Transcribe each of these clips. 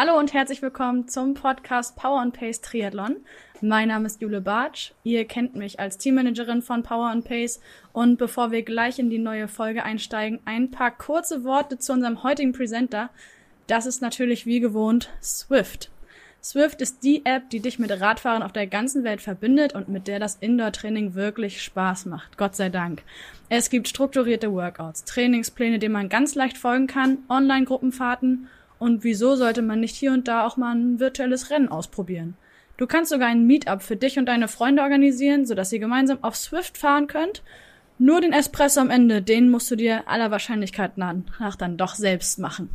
Hallo und herzlich willkommen zum Podcast Power and Pace Triathlon. Mein Name ist Jule Bartsch. Ihr kennt mich als Teammanagerin von Power and Pace. Und bevor wir gleich in die neue Folge einsteigen, ein paar kurze Worte zu unserem heutigen Presenter. Das ist natürlich wie gewohnt Swift. Swift ist die App, die dich mit Radfahrern auf der ganzen Welt verbindet und mit der das Indoor-Training wirklich Spaß macht. Gott sei Dank. Es gibt strukturierte Workouts, Trainingspläne, denen man ganz leicht folgen kann, Online-Gruppenfahrten und wieso sollte man nicht hier und da auch mal ein virtuelles Rennen ausprobieren? Du kannst sogar ein Meetup für dich und deine Freunde organisieren, sodass ihr gemeinsam auf Swift fahren könnt. Nur den Espresso am Ende, den musst du dir aller Wahrscheinlichkeit nach dann doch selbst machen.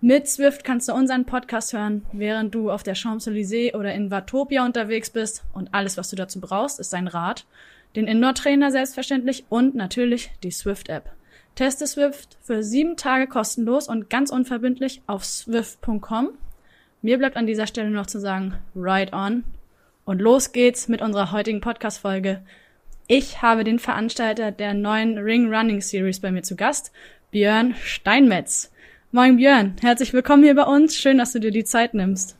Mit Swift kannst du unseren Podcast hören, während du auf der Champs-Élysées oder in Watopia unterwegs bist. Und alles, was du dazu brauchst, ist ein Rad, den Indoor-Trainer selbstverständlich und natürlich die Swift-App. Teste Swift für sieben Tage kostenlos und ganz unverbindlich auf swift.com. Mir bleibt an dieser Stelle noch zu sagen, ride on. Und los geht's mit unserer heutigen Podcast-Folge. Ich habe den Veranstalter der neuen Ring Running Series bei mir zu Gast, Björn Steinmetz. Moin Björn, herzlich willkommen hier bei uns. Schön, dass du dir die Zeit nimmst.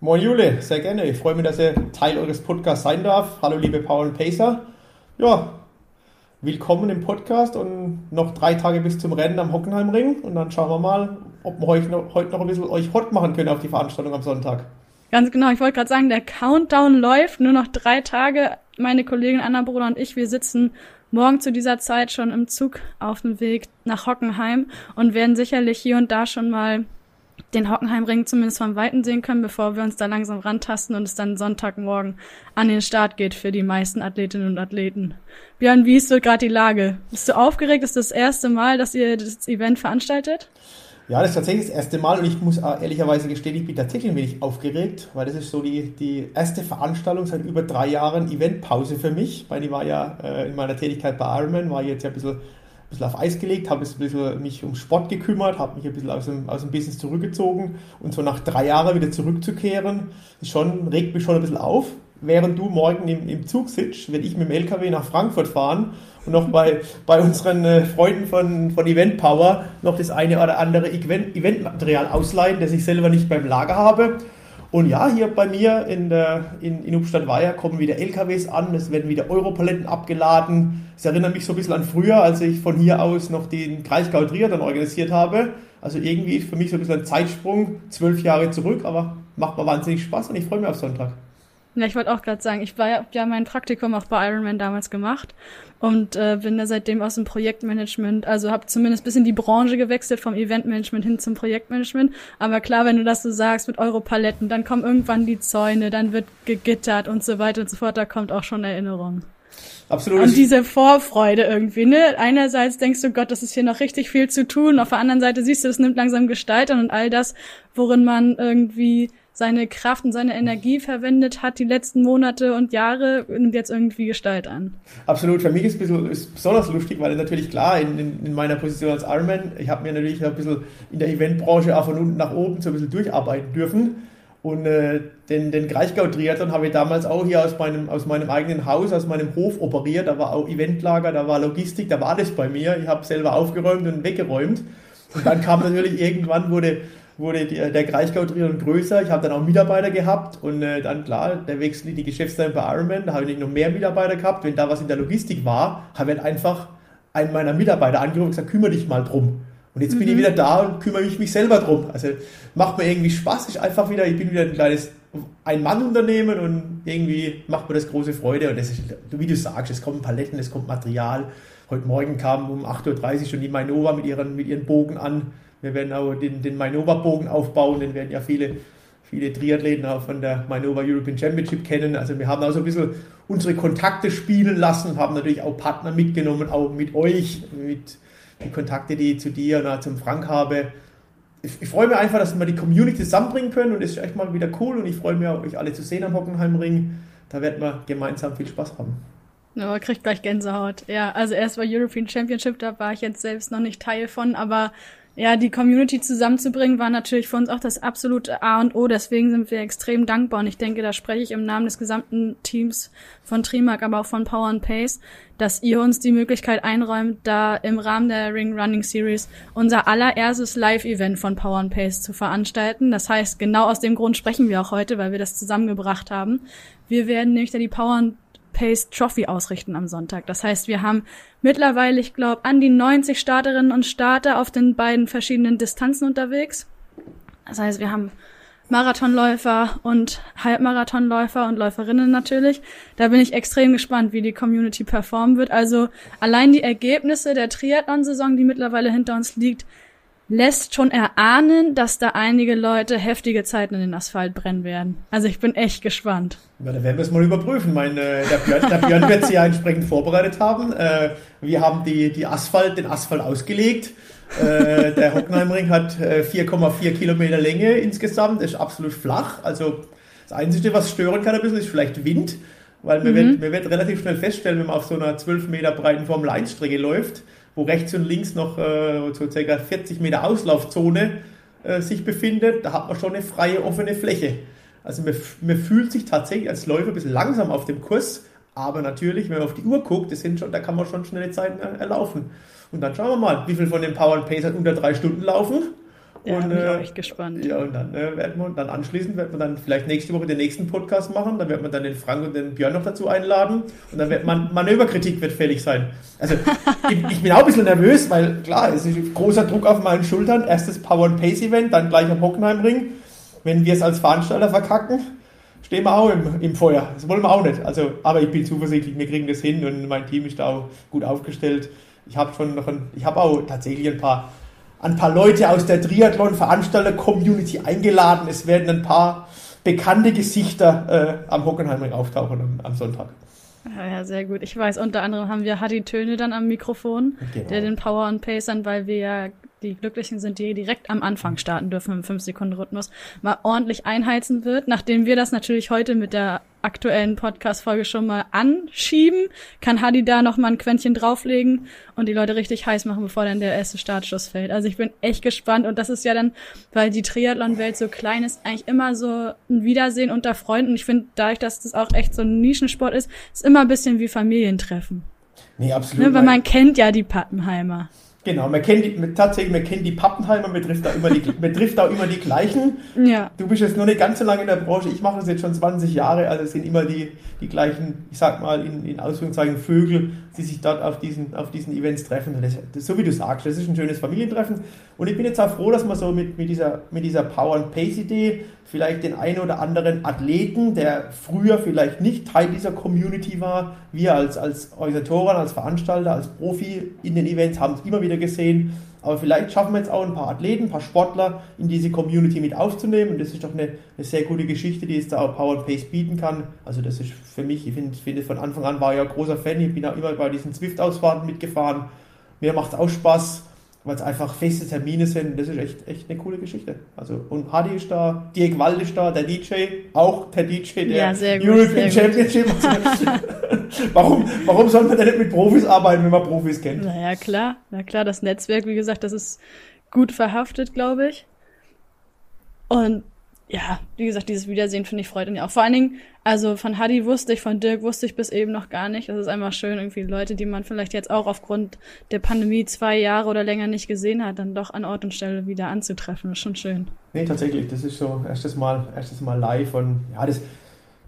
Moin Jule, sehr gerne. Ich freue mich, dass ihr Teil eures Podcasts sein darf. Hallo liebe Paul und Pacer. Ja, willkommen im Podcast und noch drei Tage bis zum Rennen am Hockenheimring und dann schauen wir mal, ob wir euch noch, heute noch ein bisschen euch hot machen können auf die Veranstaltung am Sonntag. Ganz genau, ich wollte gerade sagen, der Countdown läuft, nur noch drei Tage. Meine Kollegin Anna Bruder und ich, wir sitzen morgen zu dieser Zeit schon im Zug auf dem Weg nach Hockenheim und werden sicherlich hier und da schon mal den Hockenheimring zumindest vom Weiten sehen können, bevor wir uns da langsam rantasten und es dann Sonntagmorgen an den Start geht für die meisten Athletinnen und Athleten. Björn, wie ist so gerade die Lage? Bist du aufgeregt? Ist das erste Mal, dass ihr das Event veranstaltet? Ja, das ist tatsächlich das erste Mal und ich muss ehrlicherweise gestehen, ich bin tatsächlich ein wenig aufgeregt, weil das ist so die, die erste Veranstaltung seit über drei Jahren Eventpause für mich, weil ich war ja äh, in meiner Tätigkeit bei Ironman, war jetzt ja ein bisschen, bisschen auf Eis gelegt, habe mich um Sport gekümmert, habe mich ein bisschen aus dem, aus dem Business zurückgezogen und so nach drei Jahren wieder zurückzukehren, ist schon, regt mich schon ein bisschen auf. Während du morgen im, im Zug sitzt, werde ich mit dem LKW nach Frankfurt fahren und noch bei, bei unseren äh, Freunden von, von Event Power noch das eine oder andere Event, Eventmaterial ausleihen, das ich selber nicht beim Lager habe. Und ja, hier bei mir in, der, in, in Upstadt-Weiher kommen wieder LKWs an, es werden wieder Europaletten abgeladen. Es erinnert mich so ein bisschen an früher, als ich von hier aus noch den Kreisgau Triathlon organisiert habe. Also irgendwie für mich so ein bisschen ein Zeitsprung, zwölf Jahre zurück, aber macht mir wahnsinnig Spaß und ich freue mich auf Sonntag. Ja, ich wollte auch gerade sagen, ich war ja, ja mein Praktikum auch bei Ironman damals gemacht und äh, bin da seitdem aus dem Projektmanagement, also habe zumindest bis in die Branche gewechselt vom Eventmanagement hin zum Projektmanagement. Aber klar, wenn du das so sagst mit Europaletten, dann kommen irgendwann die Zäune, dann wird gegittert und so weiter und so fort, da kommt auch schon Erinnerung. Absolut. Und diese Vorfreude irgendwie, ne? Einerseits denkst du, Gott, das ist hier noch richtig viel zu tun. Auf der anderen Seite siehst du, es nimmt langsam Gestalt an und all das, worin man irgendwie seine Kraft und seine Energie verwendet hat die letzten Monate und Jahre nimmt jetzt irgendwie Gestalt an. Absolut. Für mich ist es besonders lustig, weil natürlich klar, in, in, in meiner Position als Ironman, ich habe mir natürlich ein bisschen in der Eventbranche auch von unten nach oben so ein bisschen durcharbeiten dürfen. Und äh, den, den Kraichgau-Triathlon habe ich damals auch hier aus meinem, aus meinem eigenen Haus, aus meinem Hof operiert. Da war auch Eventlager, da war Logistik, da war alles bei mir. Ich habe selber aufgeräumt und weggeräumt. Und dann kam natürlich irgendwann, wurde wurde die, der Kraichgau-Triathlon größer. Ich habe dann auch Mitarbeiter gehabt und äh, dann klar, der Wechsel in die Geschäftsleitung bei Ironman, da habe ich nicht noch mehr Mitarbeiter gehabt. Wenn da was in der Logistik war, habe ich halt einfach einen meiner Mitarbeiter angerufen und gesagt, kümmere dich mal drum. Und jetzt bin ich wieder da und kümmere mich, mich selber drum. Also macht mir irgendwie Spaß. Ist einfach wieder, ich bin wieder ein kleines ein Mann-Unternehmen und irgendwie macht mir das große Freude. Und das ist, wie du sagst, es kommen Paletten, es kommt Material. Heute Morgen kam um 8.30 Uhr schon die Mainova mit ihren, mit ihren Bogen an. Wir werden auch den, den Mainova-Bogen aufbauen, den werden ja viele, viele Triathleten auch von der Mainova European Championship kennen. Also wir haben auch so ein bisschen unsere Kontakte spielen lassen, haben natürlich auch Partner mitgenommen, auch mit euch, mit die Kontakte, die ich zu dir und zum Frank habe ich, ich freue mich einfach, dass wir die Community zusammenbringen können und es ist echt mal wieder cool und ich freue mich euch alle zu sehen am Hockenheimring. Da werden wir gemeinsam viel Spaß haben. Ja, kriegt gleich Gänsehaut. Ja, also erst war European Championship, da war ich jetzt selbst noch nicht Teil von, aber ja, die Community zusammenzubringen, war natürlich für uns auch das absolute A und O. Deswegen sind wir extrem dankbar. Und ich denke, da spreche ich im Namen des gesamten Teams von Trimark, aber auch von Power and Pace, dass ihr uns die Möglichkeit einräumt, da im Rahmen der Ring Running Series unser allererstes Live-Event von Power and Pace zu veranstalten. Das heißt, genau aus dem Grund sprechen wir auch heute, weil wir das zusammengebracht haben. Wir werden nämlich da die Power and Pace Trophy ausrichten am Sonntag. Das heißt, wir haben mittlerweile, ich glaube, an die 90 Starterinnen und Starter auf den beiden verschiedenen Distanzen unterwegs. Das heißt, wir haben Marathonläufer und Halbmarathonläufer und Läuferinnen natürlich. Da bin ich extrem gespannt, wie die Community performen wird. Also allein die Ergebnisse der Triathlon-Saison, die mittlerweile hinter uns liegt, lässt schon erahnen, dass da einige Leute heftige Zeiten in den Asphalt brennen werden. Also ich bin echt gespannt. Ja, da werden wir es mal überprüfen. Mein, äh, der, Björn, der Björn wird sie ja entsprechend vorbereitet haben. Äh, wir haben die, die Asphalt, den Asphalt ausgelegt. Äh, der Hockenheimring hat 4,4 äh, Kilometer Länge insgesamt, ist absolut flach. Also das Einzige, was stören kann ein bisschen, ist vielleicht Wind, weil man, mhm. wird, man wird relativ schnell feststellen, wenn man auf so einer 12 Meter breiten Formel-1-Strecke läuft, wo rechts und links noch äh, so ca. 40 Meter Auslaufzone äh, sich befindet, da hat man schon eine freie, offene Fläche. Also man, man fühlt sich tatsächlich als Läufer ein bisschen langsam auf dem Kurs, aber natürlich, wenn man auf die Uhr guckt, das sind schon, da kann man schon schnelle Zeiten erlaufen. Und dann schauen wir mal, wie viel von den Power and Pacers unter drei Stunden laufen. Ja, und, bin ich äh, auch echt gespannt. Ja, und dann äh, werden wir, dann anschließend werden wir dann vielleicht nächste Woche den nächsten Podcast machen. Dann wird man dann den Frank und den Björn noch dazu einladen. Und dann wird man, Manöverkritik wird fällig sein. Also, ich, ich, bin auch ein bisschen nervös, weil klar, es ist großer Druck auf meinen Schultern. Erstes Power and Pace Event, dann gleich am Hockenheimring. Wenn wir es als Veranstalter verkacken, stehen wir auch im, im Feuer. Das wollen wir auch nicht. Also, aber ich bin zuversichtlich, wir kriegen das hin und mein Team ist da auch gut aufgestellt. Ich habe schon noch ein, ich habe auch tatsächlich ein paar ein paar Leute aus der Triathlon-Veranstalter-Community eingeladen. Es werden ein paar bekannte Gesichter äh, am Hockenheimring auftauchen am, am Sonntag. Ja, ja, sehr gut. Ich weiß, unter anderem haben wir Hadi Töne dann am Mikrofon, genau. der den Power und Pacern, weil wir ja die Glücklichen sind, die direkt am Anfang starten dürfen im 5-Sekunden-Rhythmus, mal ordentlich einheizen wird. Nachdem wir das natürlich heute mit der aktuellen Podcast-Folge schon mal anschieben, kann Hadi da noch mal ein Quäntchen drauflegen und die Leute richtig heiß machen, bevor dann der erste Startschuss fällt. Also ich bin echt gespannt und das ist ja dann, weil die Triathlon-Welt so klein ist, eigentlich immer so ein Wiedersehen unter Freunden. Ich finde, dadurch, dass das auch echt so ein Nischensport ist, ist immer ein bisschen wie Familientreffen. Nee, absolut. Ne, weil man kennt ja die Pappenheimer. Genau, man kennt die, tatsächlich, man kennt die Pappenheimer, man trifft da immer die, man trifft da immer die gleichen. Ja. Du bist jetzt nur nicht ganz so lange in der Branche, ich mache das jetzt schon 20 Jahre, also es sind immer die, die gleichen, ich sag mal in, in Ausführungszeichen Vögel, die sich dort auf diesen, auf diesen Events treffen. Das, das, so wie du sagst, das ist ein schönes Familientreffen. Und ich bin jetzt auch froh, dass man so mit, mit dieser, mit dieser Power and Pace Idee vielleicht den einen oder anderen Athleten, der früher vielleicht nicht Teil dieser Community war, wir als, als Organisatoren, als Veranstalter, als Profi in den Events haben es immer wieder gesehen, aber vielleicht schaffen wir jetzt auch ein paar Athleten, ein paar Sportler in diese Community mit aufzunehmen. Und das ist doch eine, eine sehr gute Geschichte, die es da auch Power and Pace bieten kann. Also das ist für mich, ich finde, find, von Anfang an war ich ja großer Fan. Ich bin auch immer bei diesen Zwift-Ausfahrten mitgefahren. Mir macht es auch Spaß weil es einfach feste Termine sind. Das ist echt, echt eine coole Geschichte. Also, und Hardy ist da, Dirk Wald ist da, der DJ, auch der DJ der ja, gut, European Championship. warum, warum soll man denn nicht mit Profis arbeiten, wenn man Profis kennt? Naja, klar, na klar, das Netzwerk, wie gesagt, das ist gut verhaftet, glaube ich. Und ja, wie gesagt, dieses Wiedersehen finde ich freut mich auch. Vor allen Dingen, also von Hadi wusste ich, von Dirk wusste ich bis eben noch gar nicht. Das ist einfach schön, irgendwie Leute, die man vielleicht jetzt auch aufgrund der Pandemie zwei Jahre oder länger nicht gesehen hat, dann doch an Ort und Stelle wieder anzutreffen. Das ist schon schön. Nee, tatsächlich. Das ist so erstes Mal, erstes Mal live und ja, das,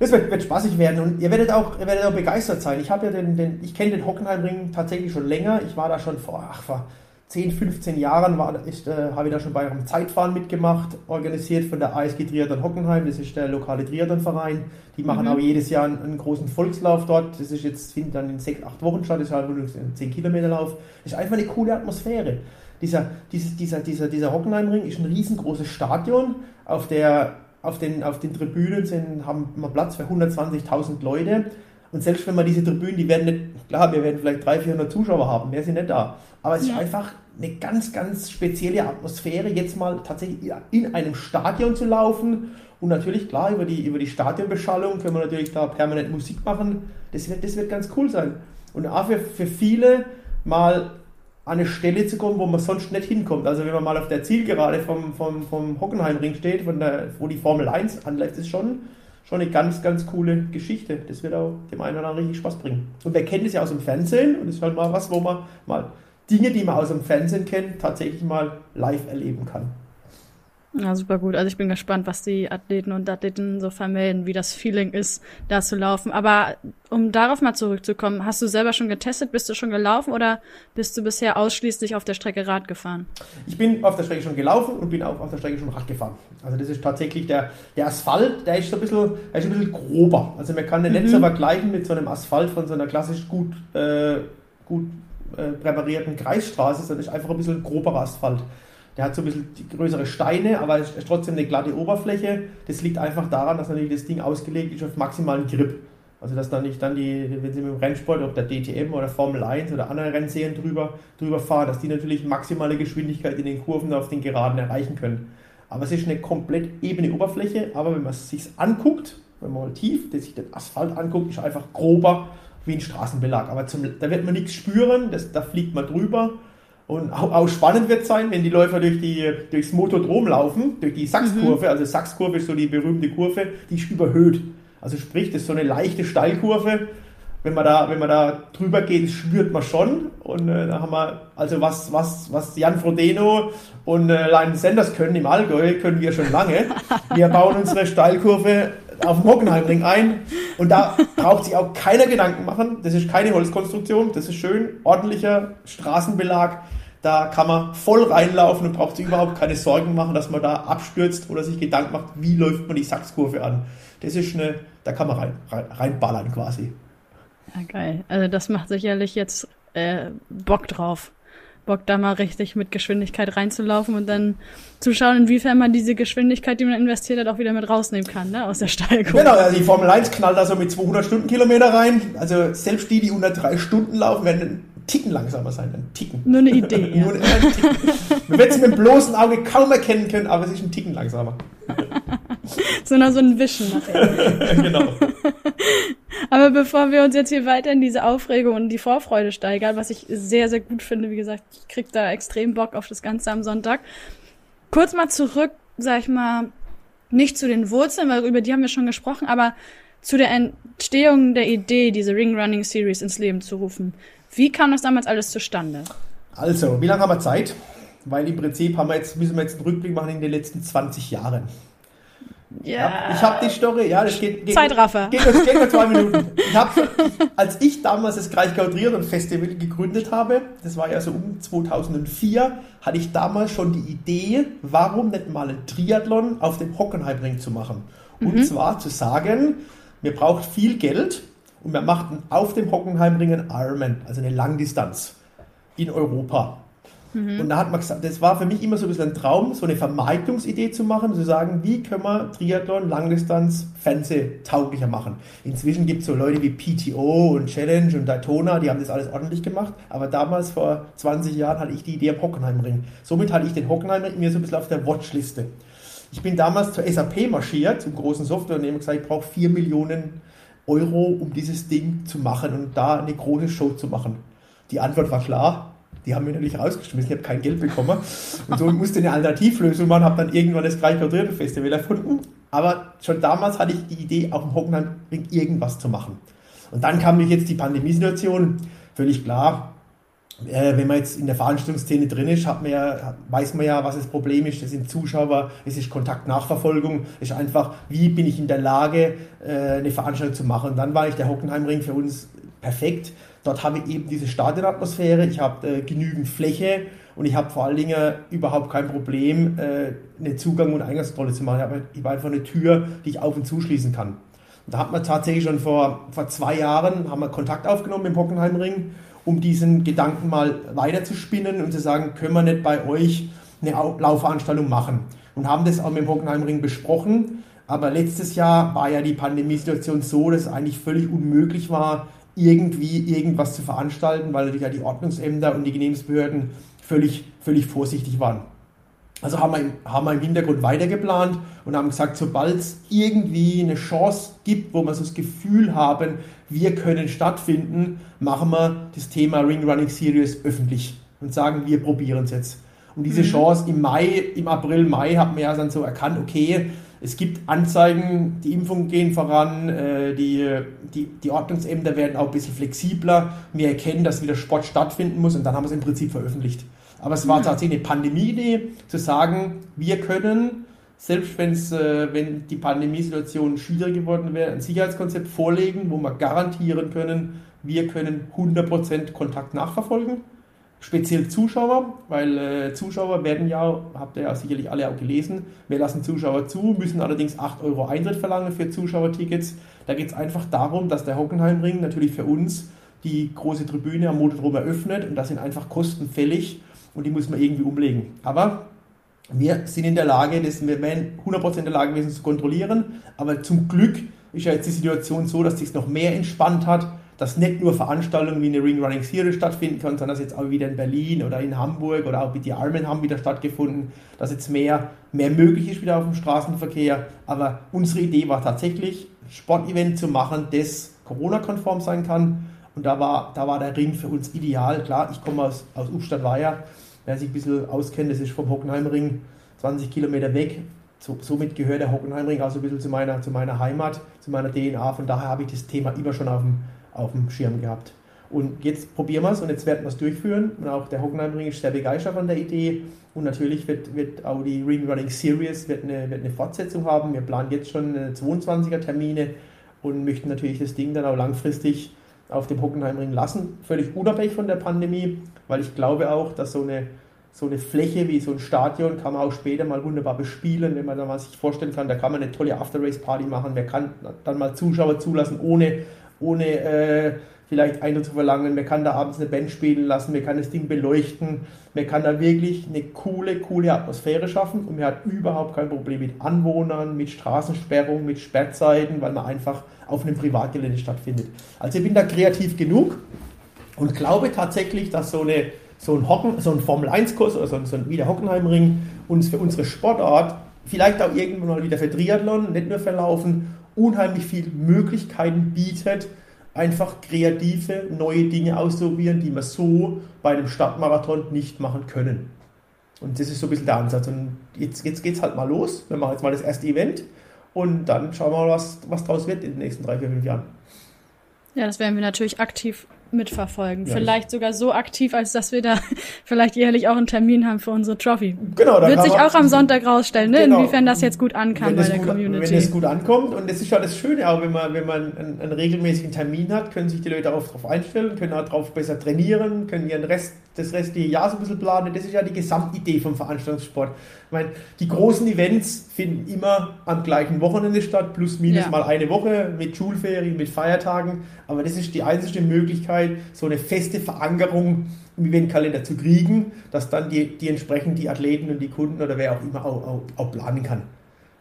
das wird, wird spaßig werden und ihr werdet auch, ihr werdet auch begeistert sein. Ich habe ja den, den ich kenne den Hockenheimring tatsächlich schon länger. Ich war da schon vor, ach, vor 10, 15 Jahren war, ist, äh, habe ich da schon bei einem Zeitfahren mitgemacht, organisiert von der ASG Triathlon Hockenheim, das ist der lokale Triathlonverein. Die machen Mhm. auch jedes Jahr einen, einen großen Volkslauf dort. Das ist jetzt, findet dann in 6, 8 Wochen statt, das ist halt ein 10 Kilometer Lauf. Das ist einfach eine coole Atmosphäre. Dieser, dieses, dieser, dieser, dieser Hockenheimring ist ein riesengroßes Stadion, auf der auf den, auf den Tribünen sind, haben wir Platz für 120.000 Leute. Und selbst wenn man diese Tribünen, die werden nicht, klar, wir werden vielleicht 300, 400 Zuschauer haben, mehr sind nicht da. Aber es Ja. ist einfach eine ganz, ganz spezielle Atmosphäre, jetzt mal tatsächlich in einem Stadion zu laufen. Und natürlich, klar, über die, über die Stadionbeschallung können wir natürlich da permanent Musik machen. Das wird, das wird ganz cool sein. Und auch für, für viele mal an eine Stelle zu kommen, wo man sonst nicht hinkommt. Also wenn man mal auf der Zielgerade vom, vom, vom Hockenheimring steht, von der, wo die Formel 1 anläuft, ist schon, schon eine ganz, ganz coole Geschichte. Das wird auch dem einen oder anderen richtig Spaß bringen. Und wer kennt es ja aus dem Fernsehen und das ist halt mal was, wo man mal Dinge, die man aus dem Fernsehen kennt, tatsächlich mal live erleben kann. Ja, super gut. Also ich bin gespannt, was die Athleten und Athleten so vermelden, wie das Feeling ist, da zu laufen. Aber um darauf mal zurückzukommen, hast du selber schon getestet? Bist du schon gelaufen oder bist du bisher ausschließlich auf der Strecke Rad gefahren? Ich bin auf der Strecke schon gelaufen und bin auch auf der Strecke schon Rad gefahren. Also das ist tatsächlich der, der Asphalt, der ist so ein bisschen, der ist ein bisschen grober. Also man kann den nicht so vergleichen mit so einem Asphalt von so einer klassisch gut, äh, gut äh, präparierten Kreisstraße, sondern ist einfach ein bisschen groberer Asphalt. Der hat so ein bisschen größere Steine, aber es ist trotzdem eine glatte Oberfläche. Das liegt einfach daran, dass natürlich das Ding ausgelegt ist auf maximalen Grip. Also dass da nicht dann die, wenn sie mit dem Rennsport, ob der DTM oder Formel 1 oder andere Rennserien drüber, drüber fahren, dass die natürlich maximale Geschwindigkeit in den Kurven auf den Geraden erreichen können. Aber es ist eine komplett ebene Oberfläche, aber wenn man es sich anguckt, wenn man mal tief sich den Asphalt anguckt, ist einfach grober wie ein Straßenbelag. Aber zum, da wird man nichts spüren, das, da fliegt man drüber. Und auch, auch spannend wird sein, wenn die Läufer durch die, durchs Motodrom laufen, durch die Sachskurve. Also Sachskurve ist so die berühmte Kurve, die ist überhöht. Also sprich, das ist so eine leichte Steilkurve. Wenn man da, wenn man da drüber geht, spürt man schon. Und äh, da haben wir, also was, was, was Jan Frodeno und äh, Leinen Sanders können im Allgäu, können wir schon lange. Wir bauen unsere Steilkurve auf dem Hockenheimring ein und da braucht sich auch keiner Gedanken machen. Das ist keine Holzkonstruktion, das ist schön ordentlicher Straßenbelag. Da kann man voll reinlaufen und braucht sich überhaupt keine Sorgen machen, dass man da abstürzt oder sich Gedanken macht, wie läuft man die Sachskurve an. Das ist eine, da kann man rein, rein, reinballern quasi. Ja, geil. Also das macht sicherlich jetzt äh, Bock drauf. Bock da mal richtig mit Geschwindigkeit reinzulaufen und dann zu schauen, inwiefern man diese Geschwindigkeit, die man investiert hat, auch wieder mit rausnehmen kann, ne, aus der Steilkurve. Genau, also die Formel 1 knallt da so mit 200 Stundenkilometer rein. Also selbst die, die unter drei Stunden laufen, werden Ticken langsamer sein. Einen Ticken. Nur eine Idee. Nur einen Ticken. Man wird es mit dem bloßen Auge kaum erkennen können, aber es ist ein Ticken langsamer. Sondern so ein Wischen nachher. genau. Aber bevor wir uns jetzt hier weiter in diese Aufregung und die Vorfreude steigern, was ich sehr, sehr gut finde, wie gesagt, ich krieg da extrem Bock auf das Ganze am Sonntag. Kurz mal zurück, sag ich mal, nicht zu den Wurzeln, weil über die haben wir schon gesprochen, aber zu der Entstehung der Idee, diese Ring Running Series ins Leben zu rufen. Wie kam das damals alles zustande? Also, wie lange haben wir Zeit? Weil im Prinzip haben wir jetzt, müssen wir jetzt einen Rückblick machen in den letzten 20 Jahren. Ja, ich habe die Story, ja, das geht. geht Zeitraffer. Geht, geht, geht nur zwei Minuten. Ich hab, als ich damals das Kraichgau Triathlon Festival gegründet habe, das war ja so um 2004, hatte ich damals schon die Idee, warum nicht mal ein Triathlon auf dem Hockenheimring zu machen. Und zwar zu sagen, mir braucht viel Geld und wir machten auf dem Hockenheimring einen Ironman, also eine Langdistanz in Europa. Und da hat man gesagt, das war für mich immer so ein bisschen ein Traum, so eine Vermarktungsidee zu machen, zu sagen, wie können wir Triathlon, Langdistanz, fernsehtauglicher machen. Inzwischen gibt es so Leute wie PTO und Challenge und Daytona, die haben das alles ordentlich gemacht, aber damals vor 20 Jahren hatte ich die Idee am Hockenheimring. Somit hatte ich den Hockenheimring mir so ein bisschen auf der Watchliste. Ich bin damals zur SAP marschiert, zum großen Softwareunternehmen, gesagt, ich brauche 4 Millionen Euro, um dieses Ding zu machen und da eine große Show zu machen. Die Antwort war klar, die haben mich natürlich rausgeschmissen, ich habe kein Geld bekommen. Und so musste eine Alternativlösung machen, habe dann irgendwann das Gleiche Festival erfunden. Aber schon damals hatte ich die Idee, auf dem Hockenheimring irgendwas zu machen. Und dann kam jetzt die Pandemiesituation, völlig klar. Äh, wenn man jetzt in der Veranstaltungsszene drin ist, man ja, weiß man ja, was das Problem ist. Das sind Zuschauer, es ist Kontaktnachverfolgung, es ist einfach, wie bin ich in der Lage, äh, eine Veranstaltung zu machen. Und dann war ich der Hockenheimring für uns perfekt. Dort habe ich eben diese Stadionatmosphäre, ich habe äh, genügend Fläche Und ich habe vor allen Dingen überhaupt kein Problem, äh, eine Zugang- und Eingangskontrolle zu machen. Ich habe einfach eine Tür, die ich auf- und zuschließen kann. Und da hat man tatsächlich schon vor, vor zwei Jahren haben wir Kontakt aufgenommen im Hockenheimring, um diesen Gedanken mal weiter zu spinnen und zu sagen, können wir nicht bei euch eine Laufveranstaltung machen? Und haben das auch mit dem Hockenheimring besprochen. Aber letztes Jahr war ja die Pandemiesituation so, dass es eigentlich völlig unmöglich war, irgendwie irgendwas zu veranstalten, weil natürlich ja die Ordnungsämter und die Genehmigungsbehörden völlig, völlig vorsichtig waren. Also haben wir, haben wir im Hintergrund weitergeplant und haben gesagt, sobald es irgendwie eine Chance gibt, wo wir so das Gefühl haben, wir können stattfinden, machen wir das Thema Ring Running Series öffentlich und sagen, wir probieren es jetzt. Und diese mhm. Chance im Mai, im April, Mai haben wir ja dann so erkannt, okay, es gibt Anzeigen, die Impfungen gehen voran, äh, die, die, die Ordnungsämter werden auch ein bisschen flexibler. Wir erkennen, dass wieder Sport stattfinden muss und dann haben wir es im Prinzip veröffentlicht. Aber es war mhm. tatsächlich eine Pandemie-Idee, zu sagen, wir können, selbst wenn's, äh, wenn die Pandemiesituation schwieriger geworden wäre, ein Sicherheitskonzept vorlegen, wo wir garantieren können, wir können 100% Kontakt nachverfolgen speziell Zuschauer, weil äh, Zuschauer werden ja, habt ihr ja sicherlich alle auch gelesen, wir lassen Zuschauer zu, müssen allerdings 8 Euro Eintritt verlangen für Zuschauertickets. Da geht es einfach darum, dass der Hockenheimring natürlich für uns die große Tribüne am Motodrom eröffnet und das sind einfach Kosten fällig und die muss man irgendwie umlegen. Aber wir sind in der Lage, das, wir werden 100% in der Lage gewesen zu kontrollieren, aber zum Glück ist ja jetzt die Situation so, dass sich noch mehr entspannt hat dass nicht nur Veranstaltungen wie eine Ring Running Series stattfinden können, sondern dass jetzt auch wieder in Berlin oder in Hamburg oder auch die Armen haben wieder stattgefunden, dass jetzt mehr, mehr möglich ist wieder auf dem Straßenverkehr. Aber unsere Idee war tatsächlich, Sportevent zu machen, das Corona-konform sein kann. Und da war, da war der Ring für uns ideal. Klar, ich komme aus, aus Ubstadt-Weiher, wer sich ein bisschen auskennt, das ist vom Hockenheimring 20 Kilometer weg. So, somit gehört der Hockenheimring auch so ein bisschen zu meiner, zu meiner Heimat, zu meiner DNA. Von daher habe ich das Thema immer schon auf dem, auf dem Schirm gehabt. Und jetzt probieren wir es und jetzt werden wir es durchführen. Und auch der Hockenheimring ist sehr begeistert von der Idee. Und natürlich wird, wird auch die Ring Running Series wird eine, wird eine Fortsetzung haben. Wir planen jetzt schon 22er Termine und möchten natürlich das Ding dann auch langfristig auf dem Hockenheimring lassen. Völlig unabhängig von der Pandemie, weil ich glaube auch, dass so eine, so eine Fläche wie so ein Stadion kann man auch später mal wunderbar bespielen, wenn man da mal sich vorstellen kann, da kann man eine tolle After-Race-Party machen, man kann dann mal Zuschauer zulassen, ohne ohne äh, vielleicht Eintritt zu verlangen. Man kann da abends eine Band spielen lassen, man kann das Ding beleuchten, man kann da wirklich eine coole, coole Atmosphäre schaffen und man hat überhaupt kein Problem mit Anwohnern, mit Straßensperrung, mit Sperrzeiten, weil man einfach auf einem Privatgelände stattfindet. Also ich bin da kreativ genug und glaube tatsächlich, dass so, eine, so ein, Hocken, so ein Formel-1-Kurs oder so ein, so ein wieder uns für unsere Sportart, vielleicht auch irgendwann mal wieder für Triathlon, nicht nur verlaufen, unheimlich viele Möglichkeiten bietet, einfach kreative, neue Dinge auszuprobieren, die wir so bei einem Stadtmarathon nicht machen können. Und das ist so ein bisschen der Ansatz. Und jetzt, jetzt geht es halt mal los. Wir machen jetzt mal das erste Event und dann schauen wir mal, was, was draus wird in den nächsten drei, vier, fünf Jahren. Ja, das werden wir natürlich aktiv mitverfolgen. Ja, vielleicht sogar so aktiv, als dass wir da vielleicht jährlich auch einen Termin haben für unsere Trophy. Genau, Wird sich auch am Sonntag rausstellen, ne? Genau. inwiefern das jetzt gut ankam bei der gut, Community. Wenn es gut ankommt und das ist ja das Schöne, auch wenn man, wenn man einen, einen regelmäßigen Termin hat, können sich die Leute auch darauf einstellen, können auch darauf besser trainieren, können ihren Rest, das restliche Jahr so ein bisschen planen. Das ist ja die Gesamtidee vom Veranstaltungssport. Ich meine, die großen Events finden immer am gleichen Wochenende statt, plus minus ja. mal eine Woche mit Schulferien, mit Feiertagen. Aber das ist die einzige Möglichkeit, so eine feste Verankerung im Eventkalender zu kriegen, dass dann die, die entsprechend die Athleten und die Kunden oder wer auch immer auch, auch, auch planen kann.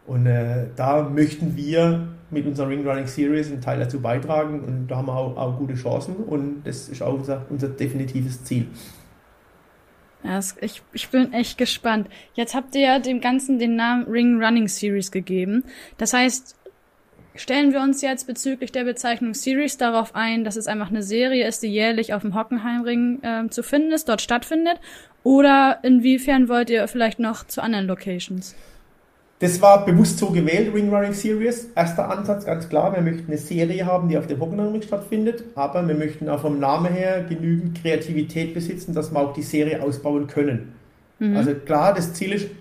Und äh, da möchten wir mit unserer Ring Running Series einen Teil dazu beitragen und da haben wir auch, auch gute Chancen und das ist auch unser, unser definitives Ziel. Ja, ich, ich bin echt gespannt. Jetzt habt ihr ja dem Ganzen den Namen Ring Running Series gegeben. Das heißt, stellen wir uns jetzt bezüglich der Bezeichnung Series darauf ein, dass es einfach eine Serie ist, die jährlich auf dem Hockenheimring äh, zu finden ist, dort stattfindet? Oder inwiefern wollt ihr vielleicht noch zu anderen Locations? Das war bewusst so gewählt, Ring Running Series. Erster Ansatz, ganz klar, wir möchten eine Serie haben, die auf dem Hockenheimring stattfindet, aber wir möchten auch vom Namen her genügend Kreativität besitzen, dass wir auch die Serie ausbauen können. Mhm. Also klar, das Ziel ist,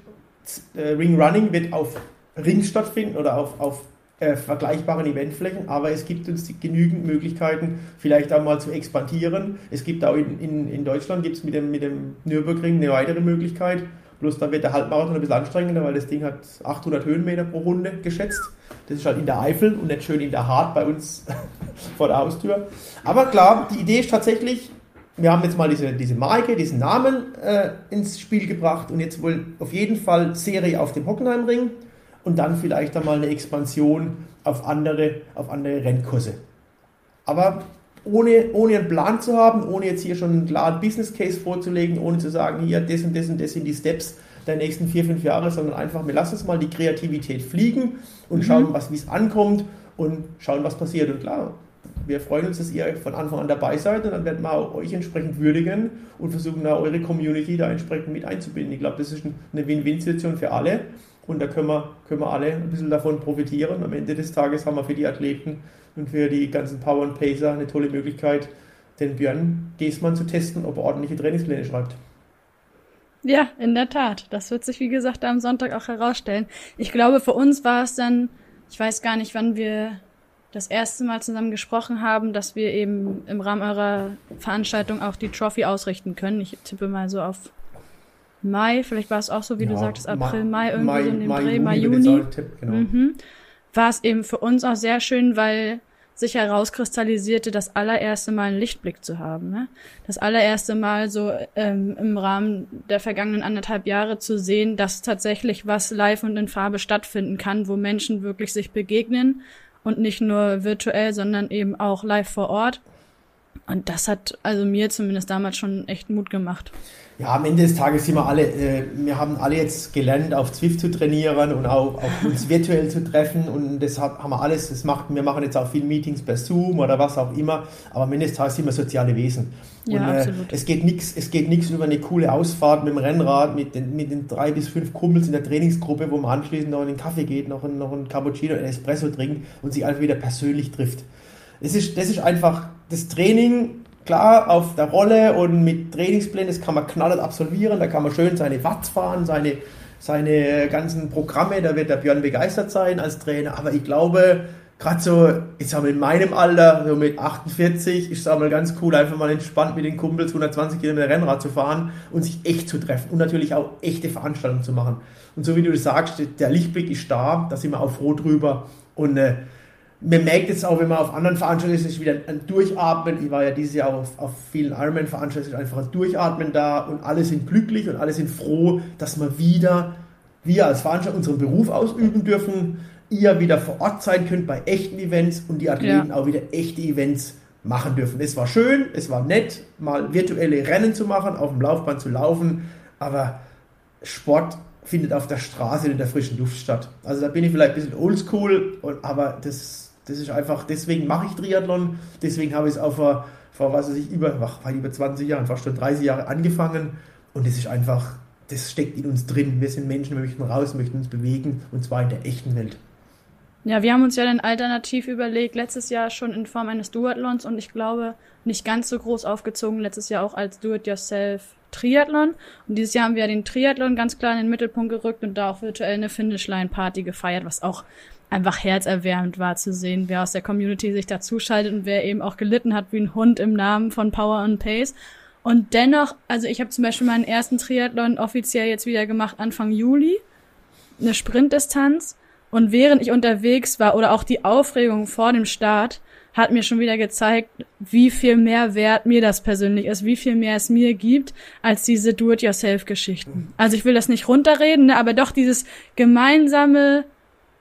äh, Ring Running wird auf Rings stattfinden oder auf, auf äh, vergleichbaren Eventflächen, aber es gibt uns genügend Möglichkeiten, vielleicht auch mal zu expandieren. Es gibt auch in, in, in Deutschland gibt es mit dem, mit dem Nürburgring eine weitere Möglichkeit. Bloß da wird der Halbmarathon ein bisschen anstrengender, weil das Ding hat 800 Höhenmeter pro Runde geschätzt. Das ist halt in der Eifel und nicht schön in der Hart bei uns vor der Haustür. Aber klar, die Idee ist tatsächlich, wir haben jetzt mal diese, diese Marke, diesen Namen äh, ins Spiel gebracht und jetzt wollen auf jeden Fall Serie auf dem Hockenheimring und dann vielleicht einmal eine Expansion auf andere, auf andere Rennkurse. Aber ohne, ohne einen Plan zu haben, ohne jetzt hier schon einen klaren Business Case vorzulegen, ohne zu sagen, hier, das und das und das sind die Steps der nächsten vier, fünf Jahre, sondern einfach, wir lassen uns mal die Kreativität fliegen und mhm. schauen, was, wie es ankommt und schauen, was passiert. Und klar, wir freuen uns, dass ihr von Anfang an dabei seid und dann werden wir euch entsprechend würdigen und versuchen, da eure Community da entsprechend mit einzubinden. Ich glaube, das ist eine Win-Win-Situation für alle und da können wir, können wir alle ein bisschen davon profitieren. Am Ende des Tages haben wir für die Athleten und für die ganzen Power und Pacer eine tolle Möglichkeit, den Björn Giesmann zu testen, ob er ordentliche Trainingspläne schreibt. Ja, in der Tat. Das wird sich, wie gesagt, am Sonntag auch herausstellen. Ich glaube, für uns war es dann, ich weiß gar nicht, wann wir das erste Mal zusammen gesprochen haben, dass wir eben im Rahmen eurer Veranstaltung auch die Trophy ausrichten können. Ich tippe mal so auf Mai, vielleicht war es auch so, wie ja, du sagtest, April, Mai, irgendwie Mai, so in dem Mai, Dreh, Mai, Juni. Tipp, genau. mhm. War es eben für uns auch sehr schön, weil sich herauskristallisierte, das allererste Mal einen Lichtblick zu haben. Ne? Das allererste Mal so ähm, im Rahmen der vergangenen anderthalb Jahre zu sehen, dass tatsächlich was live und in Farbe stattfinden kann, wo Menschen wirklich sich begegnen und nicht nur virtuell, sondern eben auch live vor Ort. Und das hat also mir zumindest damals schon echt Mut gemacht. Ja, am Ende des Tages sind wir alle, äh, wir haben alle jetzt gelernt, auf Zwift zu trainieren und auch, auch uns virtuell zu treffen und deshalb haben wir alles, das macht, wir machen jetzt auch viele Meetings per Zoom oder was auch immer, aber am Ende des Tages sind wir soziale Wesen. Ja, und, äh, es geht nichts, es geht nichts über eine coole Ausfahrt mit dem Rennrad, mit den, mit den drei bis fünf Kumpels in der Trainingsgruppe, wo man anschließend noch in den Kaffee geht, noch, ein, noch ein Cappuccino, ein Espresso trinkt und sich einfach wieder persönlich trifft. Das ist, das ist einfach das Training klar auf der Rolle und mit Trainingsplänen, das kann man knallhart absolvieren, da kann man schön seine Watts fahren, seine, seine ganzen Programme, da wird der Björn begeistert sein als Trainer, aber ich glaube, gerade so, ich sag mal, in meinem Alter, so mit 48, ist es auch mal ganz cool, einfach mal entspannt mit den Kumpels 120 Kilometer Rennrad zu fahren und sich echt zu treffen und natürlich auch echte Veranstaltungen zu machen. Und so wie du das sagst, der Lichtblick ist da, da sind wir auch froh drüber. Und äh, man merkt jetzt auch, wenn man auf anderen Veranstaltungen ist, ist wieder ein Durchatmen. Ich war ja dieses Jahr auch auf, auf vielen Ironman-Veranstaltungen, einfach ein Durchatmen da und alle sind glücklich und alle sind froh, dass wir wieder, wir als Veranstalter unseren Beruf ausüben dürfen, ihr wieder vor Ort sein könnt bei echten Events und die Athleten ja. auch wieder echte Events machen dürfen. Es war schön, es war nett, mal virtuelle Rennen zu machen, auf dem Laufband zu laufen, aber Sport findet auf der Straße in der frischen Luft statt. Also da bin ich vielleicht ein bisschen oldschool, aber das das ist einfach, deswegen mache ich Triathlon, deswegen habe ich es auch vor, vor was weiß ich, über, ach, über 20 Jahren, fast schon 30 Jahre angefangen und das ist einfach, das steckt in uns drin. Wir sind Menschen, wir möchten raus, möchten uns bewegen und zwar in der echten Welt. Ja, wir haben uns ja dann alternativ überlegt, letztes Jahr schon in Form eines Duathlons und ich glaube nicht ganz so groß aufgezogen, letztes Jahr auch als Do-it-yourself Triathlon. Und dieses Jahr haben wir ja den Triathlon ganz klar in den Mittelpunkt gerückt und da auch virtuell eine Finishline-Party gefeiert, was auch einfach herzerwärmend war zu sehen, wer aus der Community sich dazuschaltet und wer eben auch gelitten hat wie ein Hund im Namen von Power and Pace. Und dennoch, also ich habe zum Beispiel meinen ersten Triathlon offiziell jetzt wieder gemacht Anfang Juli, eine Sprintdistanz. Und während ich unterwegs war oder auch die Aufregung vor dem Start, hat mir schon wieder gezeigt, wie viel mehr wert mir das persönlich ist, wie viel mehr es mir gibt, als diese Do-it-yourself-Geschichten. Also ich will das nicht runterreden, ne, aber doch dieses gemeinsame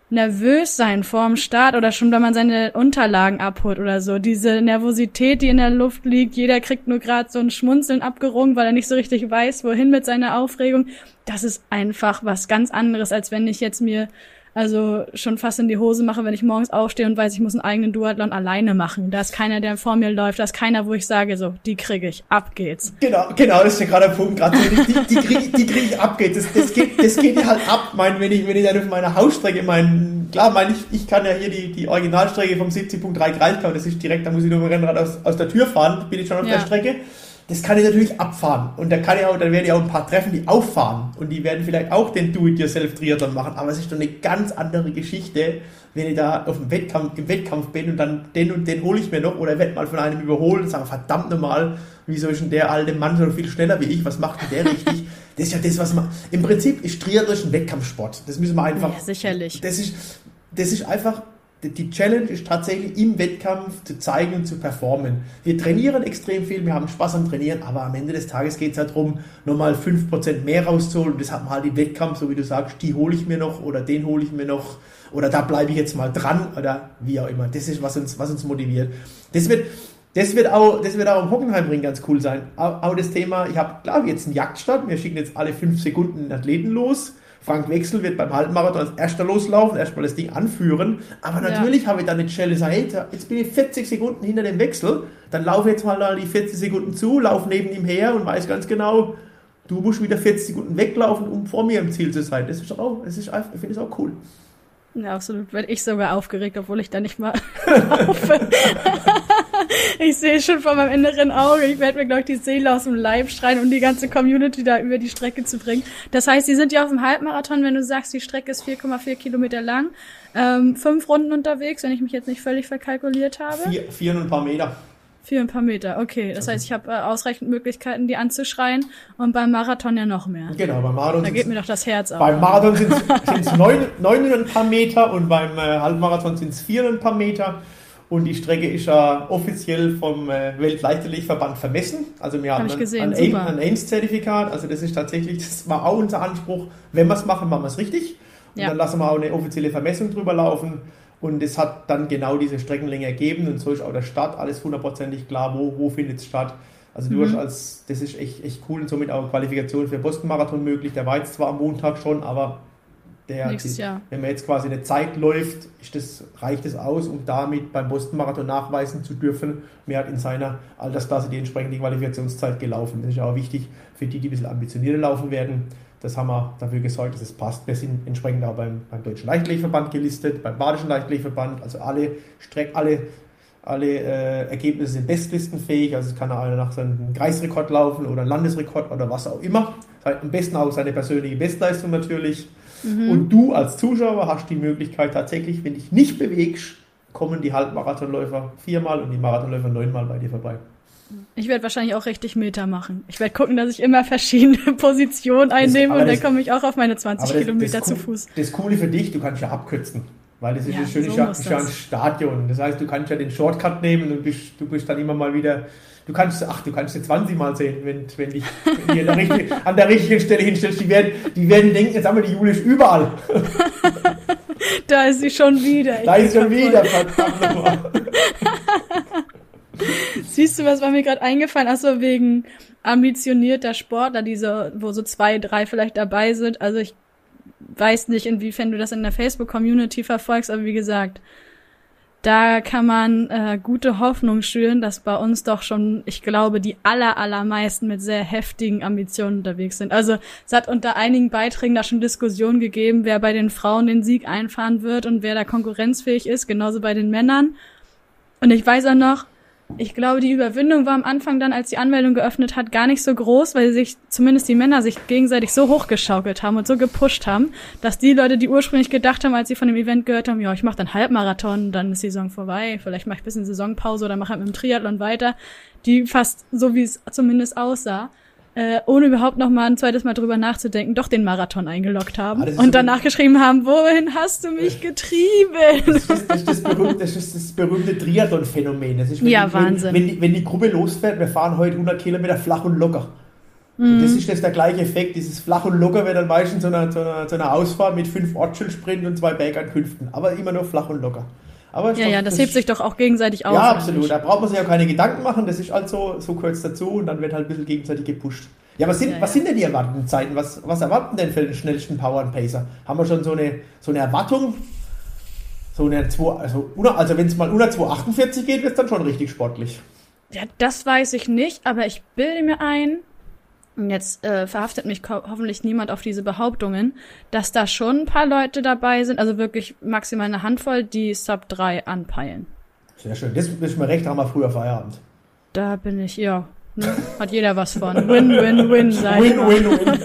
nervös sein vorm Start oder schon, wenn man seine Unterlagen abholt oder so. Diese Nervosität, die in der Luft liegt, jeder kriegt nur gerade so ein Schmunzeln abgerungen, weil er nicht so richtig weiß, wohin mit seiner Aufregung. Das ist einfach was ganz anderes, als wenn ich jetzt mir also schon fast in die Hose mache, wenn ich morgens aufstehe und weiß, ich muss einen eigenen Duathlon alleine machen. Da ist keiner, der vor mir läuft, da ist keiner, wo ich sage, so, die kriege ich, ab geht's. Genau, genau, das ist ja gerade der Punkt, gerade so, die, die, die kriege die krieg ich, ab geht's. Das, das, geht, das geht halt ab, mein, wenn ich, wenn ich dann auf meiner Hausstrecke, mein, klar, mein, ich, ich kann ja hier die, die Originalstrecke vom 70.3 Kreisgau, das ist direkt, da muss ich nur mit dem Rennrad aus, aus der Tür fahren, bin ich schon auf ja. der Strecke. Das kann ich natürlich abfahren. Und da kann ich auch, dann werde ich auch ein paar treffen, die auffahren. Und die werden vielleicht auch den Do-it-yourself-Triathlon machen. Aber es ist doch eine ganz andere Geschichte, wenn ich da auf dem Wettkampf, im Wettkampf bin und dann den und den hole ich mir noch oder werde mal von einem überholen und sage, verdammt nochmal, wieso ist denn der alte Mann so viel schneller wie ich? Was macht denn der richtig? Das ist ja das, was man, im Prinzip ist Triathlon ein Wettkampfsport. Das müssen wir einfach. Ja, sicherlich. Das ist, das ist einfach die Challenge ist tatsächlich im Wettkampf zu zeigen und zu performen. Wir trainieren extrem viel, wir haben Spaß am Trainieren, aber am Ende des Tages geht es halt darum, nochmal 5% mehr rauszuholen. Und das hat man halt im Wettkampf, so wie du sagst, die hole ich mir noch oder den hole ich mir noch oder da bleibe ich jetzt mal dran oder wie auch immer. Das ist, was uns, was uns motiviert. Das wird, das wird auch, das wird auch im Hockenheimring ganz cool sein. Auch, auch das Thema, ich habe, klar, jetzt einen Jagdstart, wir schicken jetzt alle 5 Sekunden einen Athleten los Frank Wechsel wird beim Halbmarathon als erster loslaufen, erstmal das Ding anführen. Aber natürlich ja. habe ich dann eine Challenge, hey, jetzt bin ich 40 Sekunden hinter dem Wechsel, dann laufe ich jetzt mal die 40 Sekunden zu, laufe neben ihm her und weiß ganz genau, du musst wieder 40 Sekunden weglaufen, um vor mir im Ziel zu sein. Das ist auch, das ist einfach, ich finde es auch cool. Ja, absolut. Werde ich sogar aufgeregt, obwohl ich da nicht mal laufe. ich sehe schon vor meinem inneren Auge, ich werde mir, glaube ich, die Seele aus dem Leib schreien, um die ganze Community da über die Strecke zu bringen. Das heißt, sie sind ja auf dem Halbmarathon, wenn du sagst, die Strecke ist 4,4 Kilometer lang, ähm, fünf Runden unterwegs, wenn ich mich jetzt nicht völlig verkalkuliert habe. Vier, vier und ein paar Meter. Vier und ein paar Meter, okay. Das heißt, ich habe äh, ausreichend Möglichkeiten, die anzuschreien und beim Marathon ja noch mehr. Genau, beim Marathon. Da geht mir doch das Herz auf. Beim Marathon sind es neun, neun und ein paar Meter und beim äh, Halbmarathon sind es vier und ein paar Meter. Und die Strecke ist ja offiziell vom äh, Weltleichtathletikverband vermessen. Also wir Hab haben gesehen, ein, ein AIMS-Zertifikat. Also das ist tatsächlich, das war auch unser Anspruch. Wenn wir es machen, machen wir es richtig. Und ja. dann lassen wir auch eine offizielle Vermessung drüber laufen. Und es hat dann genau diese Streckenlänge ergeben. Und so ist auch der Start alles hundertprozentig klar, wo, wo findet es statt. Also du mhm. hast als, das ist echt, echt cool und somit auch Qualifikation für Boston-Marathon möglich. Der war jetzt zwar am Montag schon, aber der, Jahr. wenn man jetzt quasi eine Zeit läuft, das, reicht es aus, um damit beim Boston-Marathon nachweisen zu dürfen, wer hat in seiner Altersklasse die entsprechende Qualifikationszeit gelaufen. Das ist ja auch wichtig für die, die ein bisschen ambitionierter laufen werden. Das haben wir dafür gesorgt, dass es passt. Wir sind entsprechend auch beim, beim Deutschen Leichtathletikverband gelistet, beim Badischen Leichtathletikverband, also alle Streck, alle alle äh, Ergebnisse sind bestlistenfähig, also es kann einer nach seinem Kreisrekord laufen oder einen Landesrekord oder was auch immer. Am besten auch seine persönliche Bestleistung natürlich. Mhm. Und du als Zuschauer hast die Möglichkeit tatsächlich, wenn dich nicht bewegst, kommen die Halbmarathonläufer viermal und die Marathonläufer neunmal bei dir vorbei. Ich werde wahrscheinlich auch richtig Meter machen. Ich werde gucken, dass ich immer verschiedene Positionen einnehme das, und dann komme ich auch auf meine 20 das, Kilometer das, zu Fuß. Das Coole für dich, du kannst ja abkürzen. Weil das ist ja, schön, so ja, ist ja ein Stadion. Das heißt, du kannst ja den Shortcut nehmen und bist, du bist dann immer mal wieder du kannst, ach, du kannst jetzt 20 Mal sehen, wenn, wenn dich wenn an, der richtigen, an der richtigen Stelle hinstellst. Die werden, die werden denken, jetzt haben wir die Jule überall. da ist sie schon wieder. Ich da ist sie schon wieder, verdammt nochmal. Siehst du, was war mir gerade eingefallen? Achso, wegen ambitionierter Sportler, diese, wo so zwei, drei vielleicht dabei sind. Also ich weiß nicht, inwiefern du das in der Facebook-Community verfolgst, aber wie gesagt, da kann man äh, gute Hoffnung schüren, dass bei uns doch schon, ich glaube, die aller, allermeisten mit sehr heftigen Ambitionen unterwegs sind. Also es hat unter einigen Beiträgen da schon Diskussionen gegeben, wer bei den Frauen den Sieg einfahren wird und wer da konkurrenzfähig ist, genauso bei den Männern. Und ich weiß auch noch, ich glaube, die Überwindung war am Anfang dann, als die Anmeldung geöffnet hat, gar nicht so groß, weil sich zumindest die Männer sich gegenseitig so hochgeschaukelt haben und so gepusht haben, dass die Leute, die ursprünglich gedacht haben, als sie von dem Event gehört haben, ja, ich mache dann Halbmarathon, dann ist die Saison vorbei, vielleicht mache ich ein bisschen Saisonpause oder mache halt mit dem Triathlon weiter, die fast so wie es zumindest aussah, äh, ohne überhaupt noch mal ein zweites Mal drüber nachzudenken, doch den Marathon eingeloggt haben ah, und danach geschrieben haben, wohin hast du mich getrieben? Das ist das, das, berühmte, das, ist das berühmte Triathlon-Phänomen. Ja, die, Wahnsinn. Wenn, wenn, die, wenn die Gruppe losfährt, wir fahren heute 100 Kilometer flach und locker. Und mhm. das ist das der gleiche Effekt. Dieses flach und locker wird dann meistens so eine, so eine, so eine Ausfahrt mit fünf Ortsschild-Sprinten und zwei Bergankünften. Aber immer nur flach und locker. Aber ja, doch, ja, das, das hebt sich doch auch gegenseitig auf. Ja, absolut. Da braucht man sich auch keine Gedanken machen. Das ist halt so, so kurz dazu und dann wird halt ein bisschen gegenseitig gepusht. Ja, was sind, ja, was sind denn die erwarteten Zeiten? Was, was erwarten denn für den schnellsten Power and Pacer? Haben wir schon so eine, so eine Erwartung? So eine 2, also, also wenn es mal unter 248 geht, wird es dann schon richtig sportlich. Ja, das weiß ich nicht, aber ich bilde mir ein, und jetzt äh, verhaftet mich hoffentlich niemand auf diese Behauptungen, dass da schon ein paar Leute dabei sind, also wirklich maximal eine Handvoll, die Sub 3 anpeilen. Sehr schön. Das ist mir recht, haben wir früher Feierabend. Da bin ich, ja, Ne? Hat jeder was von. Win, win, win, ich Win, win, win.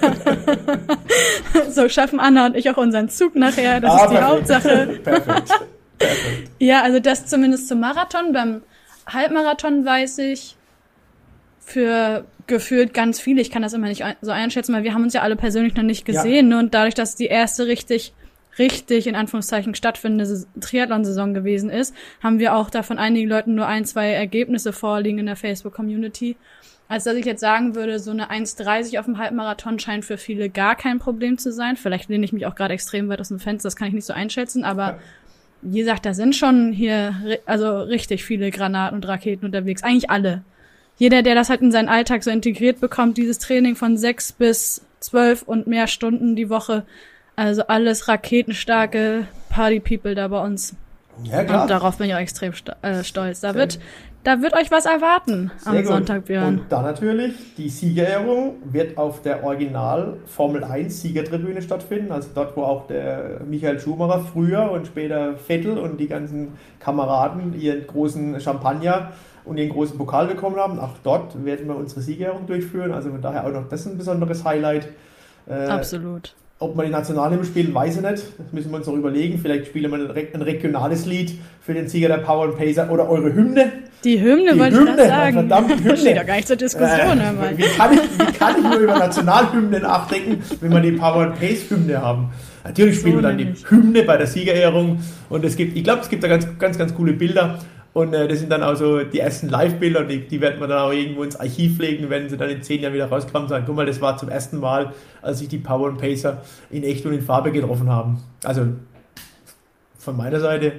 So schaffen Anna und ich auch unseren Zug nachher. Das Ah, ist die perfekt. Hauptsache. Perfekt. Perfekt. Ja, also das zumindest zum Marathon. Beim Halbmarathon weiß ich für gefühlt ganz viele, ich kann das immer nicht so einschätzen, weil wir haben uns ja alle persönlich noch nicht Ja. gesehen. Ne? Und dadurch, dass die erste richtig, richtig in Anführungszeichen stattfindende Saison- Triathlon-Saison gewesen ist, haben wir auch davon einigen Leuten nur ein, zwei Ergebnisse vorliegen in der Facebook-Community. Als dass ich jetzt sagen würde, so eine 1,30 auf dem Halbmarathon scheint für viele gar kein Problem zu sein. Vielleicht lehne ich mich auch gerade extrem weit aus dem Fenster, das kann ich nicht so einschätzen, aber wie gesagt, da sind schon hier also richtig viele Granaten und Raketen unterwegs. Eigentlich alle. Jeder, der das halt in seinen Alltag so integriert bekommt, dieses Training von sechs bis zwölf und mehr Stunden die Woche. Also alles raketenstarke Party-People da bei uns. Ja, klar. Und darauf bin ich auch extrem äh, stolz. Da wird, da wird euch was erwarten am Sehr gut. Sonntag, Björn. Und dann natürlich, die Siegerehrung wird auf der Original Formel 1 Siegertribüne stattfinden, also dort, wo auch der Michael Schumacher früher und später Vettel und die ganzen Kameraden ihren großen Champagner und ihren großen Pokal bekommen haben. Auch dort werden wir unsere Siegerehrung durchführen, also von daher auch noch das ein besonderes Highlight. Äh, Absolut. ob man die Nationalhymne spielen, weiß ich nicht. Das müssen wir uns noch überlegen. Vielleicht spielen wir ein, re- ein regionales Lied für den Sieger der Power and Pacer oder eure Hymne. Die Hymne Die wollte ich Hymne, gerade sagen. verdammt, Hymne. Steht doch gar nicht zur Diskussion, Äh, wie, kann ich, wie kann ich nur über Nationalhymne nachdenken, wenn wir die Power and Pace Hymne haben? Natürlich spielen So wir dann nämlich. die Hymne bei der Siegerehrung und es gibt, ich glaube, es gibt da ganz, ganz, ganz coole Bilder und äh, das sind dann auch so die ersten Live-Bilder und die, die werden wir dann auch irgendwo ins Archiv legen, wenn sie dann in zehn Jahren wieder rauskommen und sagen, guck mal, das war zum ersten Mal, als sich die Power and Pacer in echt und in Farbe getroffen haben. Also von meiner Seite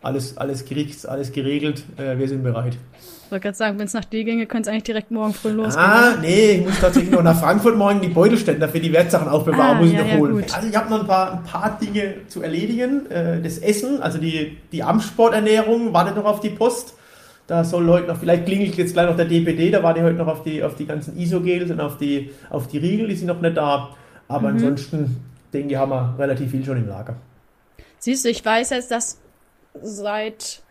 alles, alles gerichtet, alles geregelt, äh, wir sind bereit. Ich wollte gerade sagen, wenn es nach dir ginge, könnte es eigentlich direkt morgen früh losgehen. Ah, nee, ich muss tatsächlich noch nach Frankfurt morgen die Beutelständer für die Wertsachen aufbewahren, Ah, muss ich ja, noch ja, holen. gut. Also ich habe noch ein paar, ein paar Dinge zu erledigen. Äh, das Essen, also die, die Amtssporternährung, wartet noch auf die Post. Da soll heute noch, vielleicht klingelt jetzt gleich noch der DPD, da warte ich heute noch auf die, auf die ganzen Isogels und auf die, auf die Riegel, die sind noch nicht da. Aber Mhm. ansonsten, denke ich, haben wir relativ viel schon im Lager. Siehst du, ich weiß jetzt, dass seit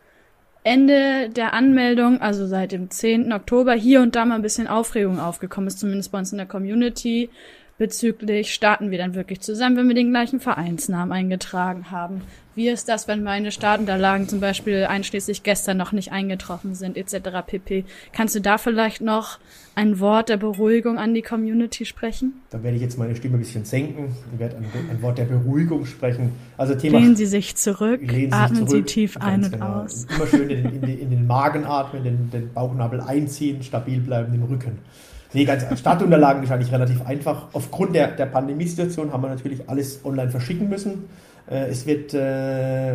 Ende der Anmeldung, also seit dem 10. Oktober, hier und da mal ein bisschen Aufregung aufgekommen ist, zumindest bei uns in der Community, bezüglich, starten wir dann wirklich zusammen, wenn wir den gleichen Vereinsnamen eingetragen haben? Wie ist das, wenn meine Startunterlagen zum Beispiel einschließlich gestern noch nicht eingetroffen sind, etc. pp. Kannst du da vielleicht noch ein Wort der Beruhigung an die Community sprechen? Da werde ich jetzt meine Stimme ein bisschen senken. Ich werde ein, ein Wort der Beruhigung sprechen. Also Thema Lehnen Sie sich zurück, Sie sich atmen Sie zurück. tief ein und genau. aus. Immer schön in, in, den- in den Magen atmen, den, den Bauchnabel einziehen, stabil bleiben im Rücken. Nee, ganz Startunterlagen ist eigentlich relativ einfach. Aufgrund der, der Pandemiesituation haben wir natürlich alles online verschicken müssen. Äh, es wird, äh,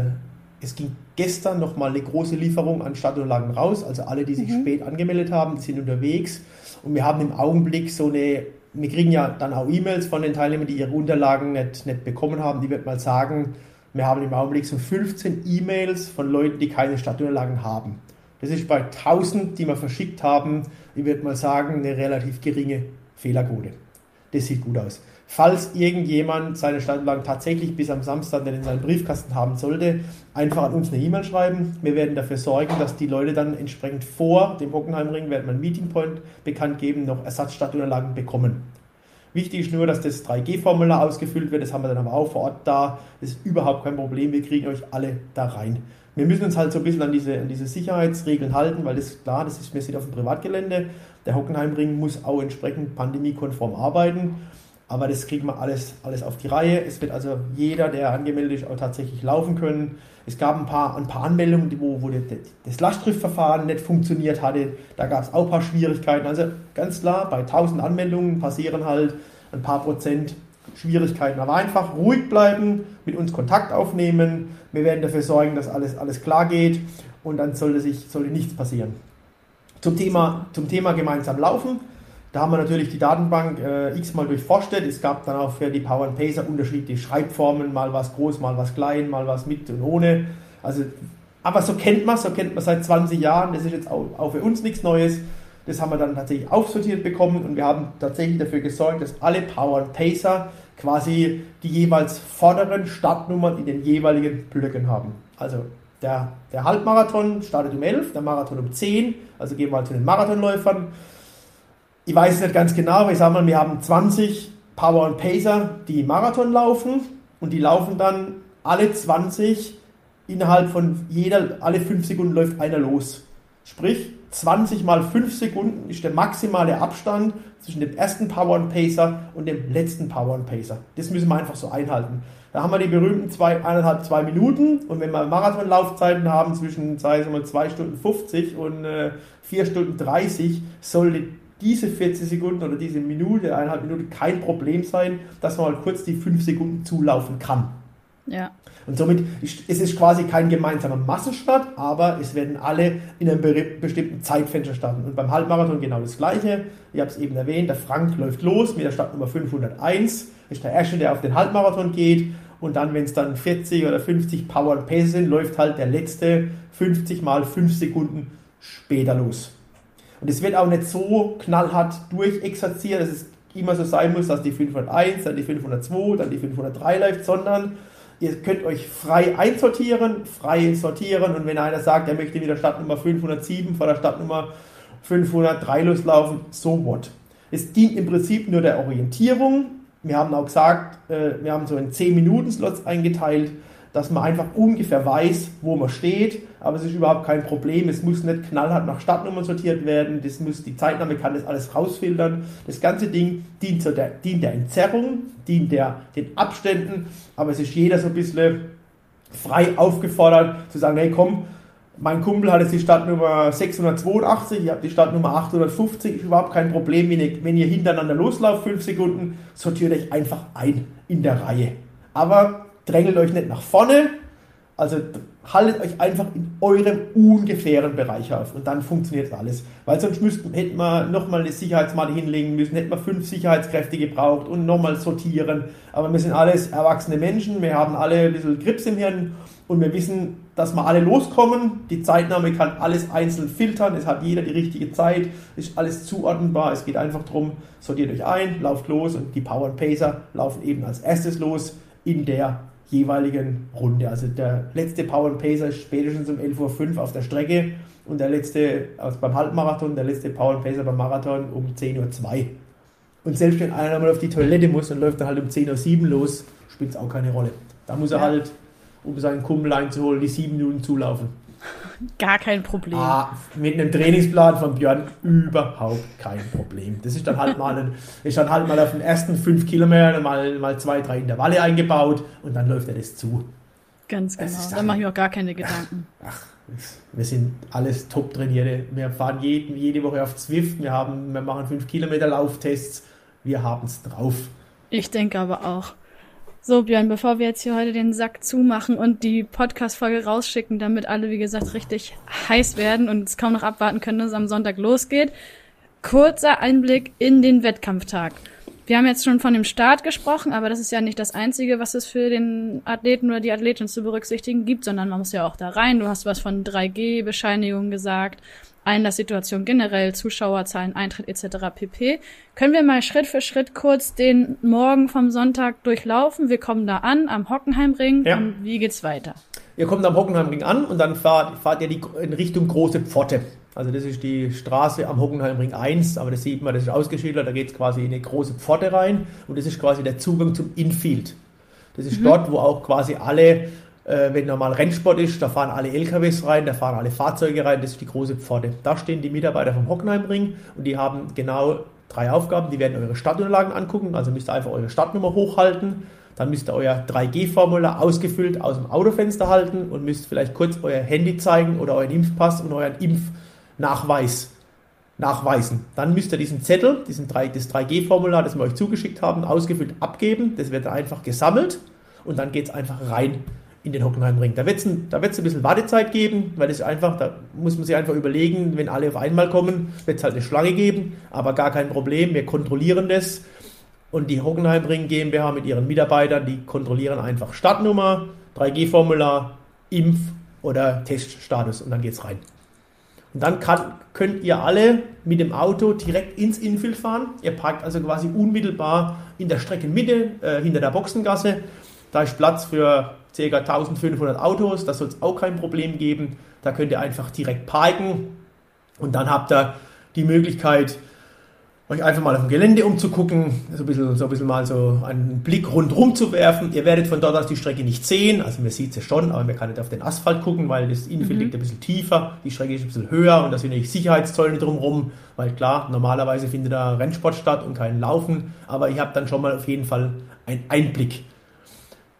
es ging gestern nochmal eine große Lieferung an Startunterlagen raus. Also alle, die sich spät angemeldet haben, sind unterwegs. Und wir haben im Augenblick so eine, wir kriegen ja dann auch E-Mails von den Teilnehmern, die ihre Unterlagen nicht, nicht bekommen haben. Die wird mal sagen, wir haben im Augenblick so 15 E-Mails von Leuten, die keine Startunterlagen haben. Das ist bei 1000, die wir verschickt haben, ich würde mal sagen, eine relativ geringe Fehlerquote. Das sieht gut aus. Falls irgendjemand seine Startunterlagen tatsächlich bis am Samstag dann in seinem Briefkasten haben sollte, einfach an uns eine E-Mail schreiben. Wir werden dafür sorgen, dass die Leute dann entsprechend vor dem Hockenheimring, werden wir einen Meeting Point bekannt geben, noch Ersatzstartunterlagen bekommen. Wichtig ist nur, dass das 3G-Formular ausgefüllt wird. Das haben wir dann aber auch vor Ort da. Das ist überhaupt kein Problem. Wir kriegen euch alle da rein. Wir müssen uns halt so ein bisschen an diese, an diese Sicherheitsregeln halten, weil das ist klar, das ist, wir sind auf dem Privatgelände. Der Hockenheimring muss auch entsprechend pandemiekonform arbeiten. Aber das kriegen wir alles, alles auf die Reihe. Es wird also jeder, der angemeldet ist, auch tatsächlich laufen können. Es gab ein paar, ein paar Anmeldungen, wo, wo das Lastschriftverfahren nicht funktioniert hatte. Da gab es auch ein paar Schwierigkeiten. Also ganz klar, bei 1000 Anmeldungen passieren halt ein paar Prozent Schwierigkeiten. Aber einfach ruhig bleiben, mit uns Kontakt aufnehmen. Wir werden dafür sorgen, dass alles, alles klar geht und dann sollte, sich, sollte nichts passieren. Zum Thema, zum Thema gemeinsam laufen. Da haben wir natürlich die Datenbank äh, x-mal durchforstet. Es gab dann auch für die Power and Pacer unterschiedliche Schreibformen, mal was groß, mal was klein, mal was mit und ohne. Also, aber so kennt man so kennt man seit 20 Jahren. Das ist jetzt auch, auch für uns nichts Neues. Das haben wir dann tatsächlich aufsortiert bekommen und wir haben tatsächlich dafür gesorgt, dass alle Power Pacer quasi die jeweils vorderen Startnummern in den jeweiligen Blöcken haben. Also der, der Halbmarathon startet um 11, der Marathon um 10, also gehen wir halt zu den Marathonläufern. ich weiß nicht ganz genau, aber ich sage mal, wir haben 20 Power und Pacer, die Marathon laufen und die laufen dann alle 20 innerhalb von jeder, alle 5 Sekunden läuft einer los. Sprich, 20 mal 5 Sekunden ist der maximale Abstand zwischen dem ersten Power and Pacer und dem letzten Power and Pacer. Das müssen wir einfach so einhalten. Da haben wir die berühmten zwei, eineinhalb, zwei Minuten und wenn wir Marathonlaufzeiten haben zwischen sagen wir, zwei Stunden 50 und äh, 4 Stunden 30, sollte diese 40 Sekunden oder diese Minute, eineinhalb Minuten kein Problem sein, dass man mal kurz die 5 Sekunden zulaufen kann. Ja. Und somit ist es quasi kein gemeinsamer Massenstart, aber es werden alle in einem bestimmten Zeitfenster starten. Und beim Halbmarathon genau das Gleiche. Ich habe es eben erwähnt, der Frank läuft los mit der Startnummer 501, ist der Erste, der auf den Halbmarathon geht. Und dann, wenn es dann 40 oder 50 Power und Pace sind, läuft halt der letzte 50 mal 5 Sekunden später los. Und es wird auch nicht so knallhart durchexerziert, dass es immer so sein muss, dass die 501, dann die 502, dann die 503 läuft, sondern Ihr könnt euch frei einsortieren, frei sortieren und wenn einer sagt, er möchte wieder Stadtnummer 507 vor der Stadtnummer 503 loslaufen, so what. Es dient im Prinzip nur der Orientierung. Wir haben auch gesagt, äh, wir haben so in 10 Minuten Slots eingeteilt dass man einfach ungefähr weiß, wo man steht, aber es ist überhaupt kein Problem. Es muss nicht knallhart nach Stadtnummern sortiert werden, das muss, die Zeitnahme kann das alles rausfiltern. Das ganze Ding dient, der, dient der Entzerrung, dient der, den Abständen, aber es ist jeder so ein bisschen frei aufgefordert zu sagen, hey komm, mein Kumpel hat jetzt die Stadtnummer 682, ich habe die Stadtnummer 850, ist überhaupt kein Problem, wenn ihr, wenn ihr hintereinander loslauft, 5 Sekunden, sortiert euch einfach ein in der Reihe. Aber drängelt euch nicht nach vorne, also haltet euch einfach in eurem ungefähren Bereich auf und dann funktioniert alles. Weil sonst müssten, hätten wir nochmal eine Sicherheitsmatte hinlegen müssen, hätten wir fünf Sicherheitskräfte gebraucht und nochmal sortieren. Aber wir sind alles erwachsene Menschen, wir haben alle ein bisschen Grips im Hirn und wir wissen, dass wir alle loskommen. Die Zeitnahme kann alles einzeln filtern, es hat jeder die richtige Zeit, ist alles zuordnenbar. Es geht einfach darum, sortiert euch ein, lauft los und die Power Pacer laufen eben als erstes los in der jeweiligen Runde. Also der letzte Power Pacer ist spätestens um 11.05 Uhr auf der Strecke und der letzte, also beim Halbmarathon, der letzte Power Pacer beim Marathon um 10.02 Uhr. Und selbst wenn einer mal auf die Toilette muss und läuft dann halt um 10.07 Uhr los, spielt es auch keine Rolle. Da muss er ja. halt, um seinen Kumpel einzuholen, die sieben Minuten zulaufen. Gar kein Problem. Ah, mit einem Trainingsplan von Björn überhaupt kein Problem. Das ist dann halt mal, ein, ist dann halt mal auf den ersten fünf Kilometern mal, mal zwei, drei Intervalle eingebaut und dann läuft er das zu. Ganz genau. Da mache ich auch gar keine Gedanken. Ach, wir sind alles top trainierte. Wir fahren jeden, jede Woche auf Zwift. Wir, haben, wir machen fünf Kilometer Lauftests. Wir haben es drauf. Ich denke aber auch. So, Björn, bevor wir jetzt hier heute den Sack zumachen und die Podcast-Folge rausschicken, damit alle, wie gesagt, richtig heiß werden und es kaum noch abwarten können, dass es am Sonntag losgeht, kurzer Einblick in den Wettkampftag. Wir haben jetzt schon von dem Start gesprochen, aber das ist ja nicht das Einzige, was es für den Athleten oder die Athletin zu berücksichtigen gibt, sondern man muss ja auch da rein. Du hast was von 3G-Bescheinigungen gesagt. Einlasssituation generell, Zuschauerzahlen, Eintritt etc. pp. Können wir mal Schritt für Schritt kurz den Morgen vom Sonntag durchlaufen? Wir kommen da an am Hockenheimring ja. und wie geht's weiter? Ihr kommt am Hockenheimring an und dann fahrt, fahrt ihr die, in Richtung Große Pforte. Also das ist die Straße am Hockenheimring 1, aber das sieht man, das ist ausgeschildert, da geht es quasi in eine große Pforte rein und das ist quasi der Zugang zum Infield. Das ist mhm. dort, wo auch quasi alle äh, wenn normal Rennsport ist, da fahren alle LKWs rein, da fahren alle Fahrzeuge rein, das ist die große Pforte. Da stehen die Mitarbeiter vom Hockenheimring und die haben genau drei Aufgaben. Die werden eure Stadtunterlagen angucken, also müsst ihr einfach eure Stadtnummer hochhalten. Dann müsst ihr euer 3G-Formular ausgefüllt aus dem Autofenster halten und müsst vielleicht kurz euer Handy zeigen oder euren Impfpass und euren Impfnachweis nachweisen. Dann müsst ihr diesen Zettel, diesen 3, das 3G-Formular, das wir euch zugeschickt haben, ausgefüllt abgeben. Das wird einfach gesammelt und dann geht es einfach rein in den Hockenheimring. Da wird es ein, ein bisschen Wartezeit geben, weil es einfach, da muss man sich einfach überlegen, wenn alle auf einmal kommen, wird es halt eine Schlange geben, aber gar kein Problem, wir kontrollieren das. Und die Hockenheimring GmbH mit ihren Mitarbeitern, die kontrollieren einfach Startnummer, 3G-Formular, Impf- oder Teststatus und dann geht es rein. Und dann kann, könnt ihr alle mit dem Auto direkt ins Infield fahren. Ihr parkt also quasi unmittelbar in der Streckenmitte äh, hinter der Boxengasse. Da ist Platz für ca. 1500 Autos, das soll es auch kein Problem geben. Da könnt ihr einfach direkt parken und dann habt ihr die Möglichkeit, euch einfach mal auf dem Gelände umzugucken, so ein bisschen, so ein bisschen mal so einen Blick rundherum zu werfen. Ihr werdet von dort aus die Strecke nicht sehen, also man sieht sie schon, aber man kann nicht auf den Asphalt gucken, weil das Infield mhm. liegt ein bisschen tiefer, die Strecke ist ein bisschen höher und da sind natürlich Sicherheitszäune drumherum, weil klar, normalerweise findet da Rennsport statt und kein Laufen, aber ich habe dann schon mal auf jeden Fall einen Einblick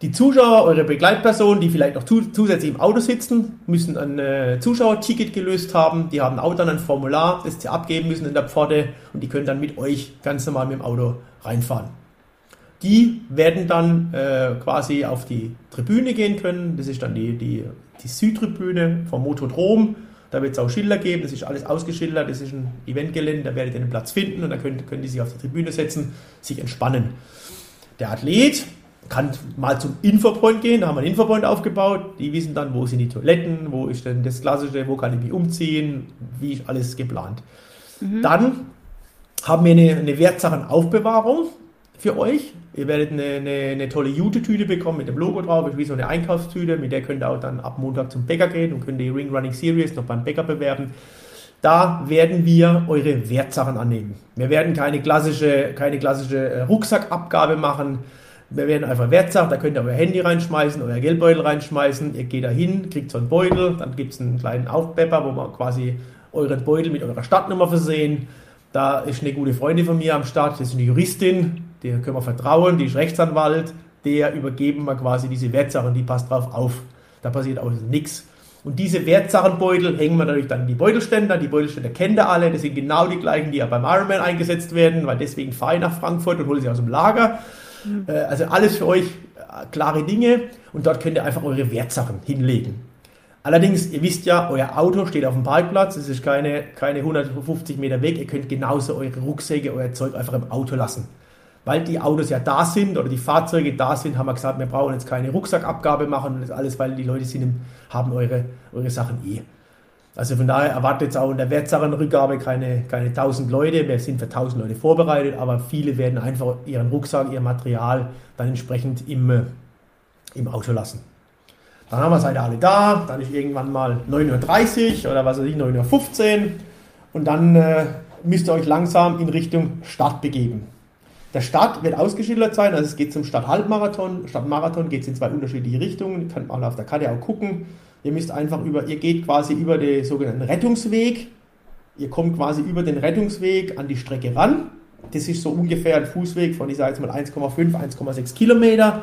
die Zuschauer, eure Begleitpersonen, die vielleicht noch zusätzlich im Auto sitzen, müssen ein äh, Zuschauerticket gelöst haben. Die haben auch dann ein Formular, das sie abgeben müssen in der Pforte und die können dann mit euch ganz normal mit dem Auto reinfahren. Die werden dann äh, quasi auf die Tribüne gehen können. Das ist dann die, die, die Südtribüne vom Motodrom. Da wird es auch Schilder geben, das ist alles ausgeschildert, das ist ein Eventgelände, da werdet ihr einen Platz finden und dann können, können die sich auf die Tribüne setzen, sich entspannen. Der Athlet, kann mal zum Infopoint gehen, da haben wir einen Infopoint aufgebaut, die wissen dann, wo sind die Toiletten, wo ist denn das Klassische, wo kann ich mich umziehen, wie ist alles geplant. Mhm. Dann haben wir eine, eine Wertsachenaufbewahrung für euch. Ihr werdet eine, eine, eine tolle Jute-Tüte bekommen mit dem Logo drauf, ist wie so eine Einkaufstüte, mit der könnt ihr auch dann ab Montag zum Bäcker gehen und könnt die Ring Running Series noch beim Bäcker bewerben. Da werden wir eure Wertsachen annehmen. Wir werden keine klassische, keine klassische äh, Rucksackabgabe machen wir werden einfach Wertsachen, da könnt ihr euer Handy reinschmeißen, euer Geldbeutel reinschmeißen. Ihr geht da hin, kriegt so einen Beutel, dann gibt es einen kleinen Aufpepper, wo man quasi euren Beutel mit eurer Stadtnummer versehen. Da ist eine gute Freundin von mir am Start, das ist eine Juristin, der können wir vertrauen, die ist Rechtsanwalt, der übergeben wir quasi diese Wertsachen, die passt drauf auf. Da passiert auch nichts. Und diese Wertsachenbeutel hängen wir natürlich dann in die Beutelständer. Die Beutelständer kennt ihr alle, das sind genau die gleichen, die ja beim Ironman eingesetzt werden, weil deswegen fahre ich nach Frankfurt und hole sie aus dem Lager. Äh, also alles für euch äh, klare Dinge und dort könnt ihr einfach eure Wertsachen hinlegen. Allerdings, ihr wisst ja, euer Auto steht auf dem Parkplatz, es ist keine, keine 150 Meter weg, ihr könnt genauso eure Rucksäcke, euer Zeug einfach im Auto lassen. Weil die Autos ja da sind oder die Fahrzeuge da sind, haben wir gesagt, wir brauchen jetzt keine Rucksackabgabe machen und das alles, weil die Leute sind, haben eure, eure Sachen eh. Also von daher erwartet jetzt auch in der Wertsachenrückgabe keine, keine 1000 Leute. Wir sind für 1000 Leute vorbereitet, aber viele werden einfach ihren Rucksack, ihr Material dann entsprechend im, äh, im Auto lassen. Dann haben wir seid ihr alle da, dann ist irgendwann mal 9.30 Uhr oder was weiß ich, 9.15 Uhr und dann äh, müsst ihr euch langsam in Richtung Start begeben. Der Start wird ausgeschildert sein, also es geht zum Stadthalbmarathon. Stadtmarathon geht es in zwei unterschiedliche Richtungen, könnt man auf der Karte auch gucken. Ihr müsst einfach über, ihr geht quasi über den sogenannten Rettungsweg. Ihr kommt quasi über den Rettungsweg an die Strecke ran. Das ist so ungefähr ein Fußweg von, ich sage jetzt mal 1,5, 1,6 Kilometer.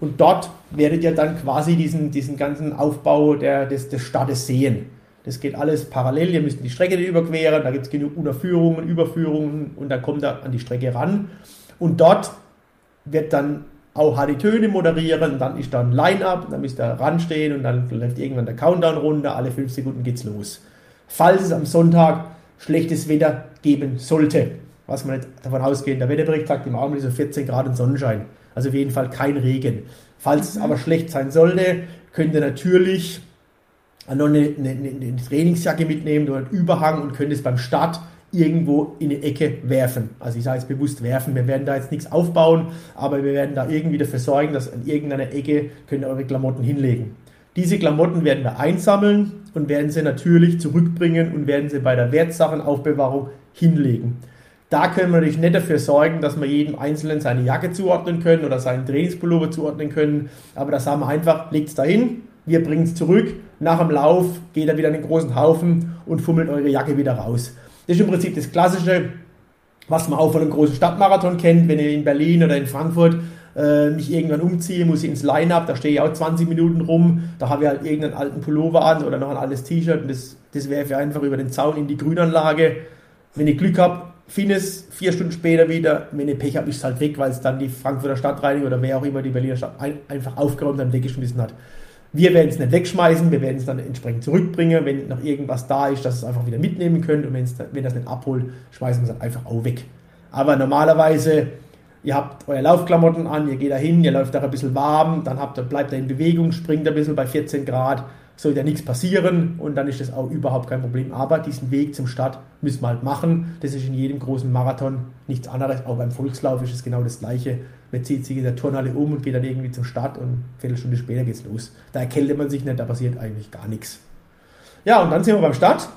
Und dort werdet ihr dann quasi diesen, diesen ganzen Aufbau der, des, des Stadtes sehen. Das geht alles parallel. Ihr müsst die Strecke überqueren. Da gibt es genug Unterführungen, Überführungen und dann kommt ihr an die Strecke ran. Und dort wird dann auch die Töne moderieren, dann ist da ein Line-Up, dann müsst ihr ranstehen und dann läuft irgendwann der Countdown runter, alle fünf Sekunden geht's los. Falls es am Sonntag schlechtes Wetter geben sollte, was man nicht davon ausgehen, der Wetterbericht sagt im Augenblick so 14 Grad und Sonnenschein, also auf jeden Fall kein Regen. Falls es aber schlecht sein sollte, könnt ihr natürlich noch eine, eine, eine Trainingsjacke mitnehmen oder einen Überhang und könnt es beim Start irgendwo in die Ecke werfen. Also ich sage jetzt bewusst werfen, wir werden da jetzt nichts aufbauen, aber wir werden da irgendwie dafür sorgen, dass an irgendeiner Ecke könnt ihr eure Klamotten hinlegen. Diese Klamotten werden wir einsammeln und werden sie natürlich zurückbringen und werden sie bei der Wertsachenaufbewahrung hinlegen. Da können wir natürlich nicht dafür sorgen, dass wir jedem Einzelnen seine Jacke zuordnen können oder seinen Trainingspullover zuordnen können, aber das haben wir einfach, legt es dahin, wir bringen es zurück, nach dem Lauf geht er wieder in den großen Haufen und fummelt eure Jacke wieder raus. Das ist im Prinzip das Klassische, was man auch von einem großen Stadtmarathon kennt, wenn ich in Berlin oder in Frankfurt äh, mich irgendwann umziehe, muss ich ins Line-Up, da stehe ich auch 20 Minuten rum, da habe ich halt irgendeinen alten Pullover an oder noch ein altes T-Shirt und das, das werfe ich einfach über den Zaun in die Grünanlage. Wenn ich Glück habe, finde es vier Stunden später wieder. Wenn ich Pech habe, ist es halt weg, weil es dann die Frankfurter Stadtreinigung oder wer auch immer die Berliner Stadt ein, einfach aufgeräumt und weggeschmissen hat. Wir werden es nicht wegschmeißen, wir werden es dann entsprechend zurückbringen, wenn noch irgendwas da ist, dass es einfach wieder mitnehmen könnt und wenn das nicht abholt, schmeißen wir es dann einfach auch weg. Aber normalerweise, ihr habt eure Laufklamotten an, ihr geht da hin, ihr läuft da ein bisschen warm, dann habt, bleibt ihr in Bewegung, springt ein bisschen bei 14 Grad, soll ja nichts passieren und dann ist das auch überhaupt kein Problem. Aber diesen Weg zum Start müssen wir halt machen. Das ist in jedem großen Marathon nichts anderes. Auch beim Volkslauf ist es genau das Gleiche. Man zieht sich in der Turnhalle um und geht dann irgendwie zum Start und eine Viertelstunde später geht's los. Da erkältet man sich nicht, da passiert eigentlich gar nichts. Ja, und dann sind wir beim Start.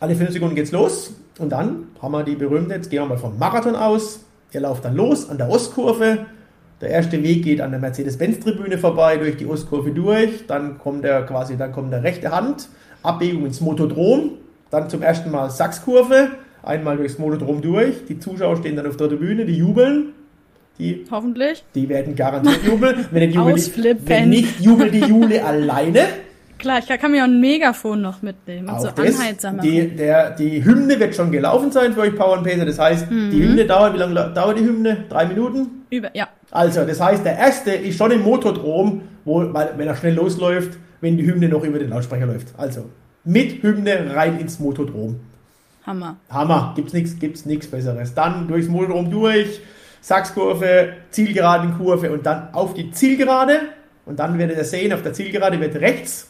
Alle fünf Sekunden geht's los. Und dann haben wir die berühmte, jetzt gehen wir mal vom Marathon aus. Ihr lauft dann los an der Ostkurve. Der erste Weg geht an der Mercedes-Benz-Tribüne vorbei, durch die Ostkurve durch. Dann kommt der quasi, dann kommt der rechte Hand, Abbiegung ins Motodrom. Dann zum ersten Mal Sachskurve, einmal durchs Motodrom durch. Die Zuschauer stehen dann auf der Tribüne, die jubeln. Die, Hoffentlich. die werden garantiert jubeln. Wenn, die, Ausflippen. wenn nicht, jubelt die Jule alleine. Klar, ich kann mir auch ein Megafon noch mitnehmen so Auch das, anheitsamer. die, der, die Hymne wird schon gelaufen sein für euch Power and Pacer. Das heißt, Mhm. die Hymne dauert, wie lange la- dauert die Hymne? Drei Minuten? Über, ja, Also, das heißt, der erste ist schon im Motodrom, wo, weil, wenn er schnell losläuft, wenn die Hymne noch über den Lautsprecher läuft. Also, mit Hymne rein ins Motodrom. Hammer. Hammer, gibt's nichts gibt's nix Besseres. Dann durchs Motodrom durch, Sachskurve, Zielgeradenkurve und dann auf die Zielgerade. Und dann werdet ihr sehen, auf der Zielgerade wird rechts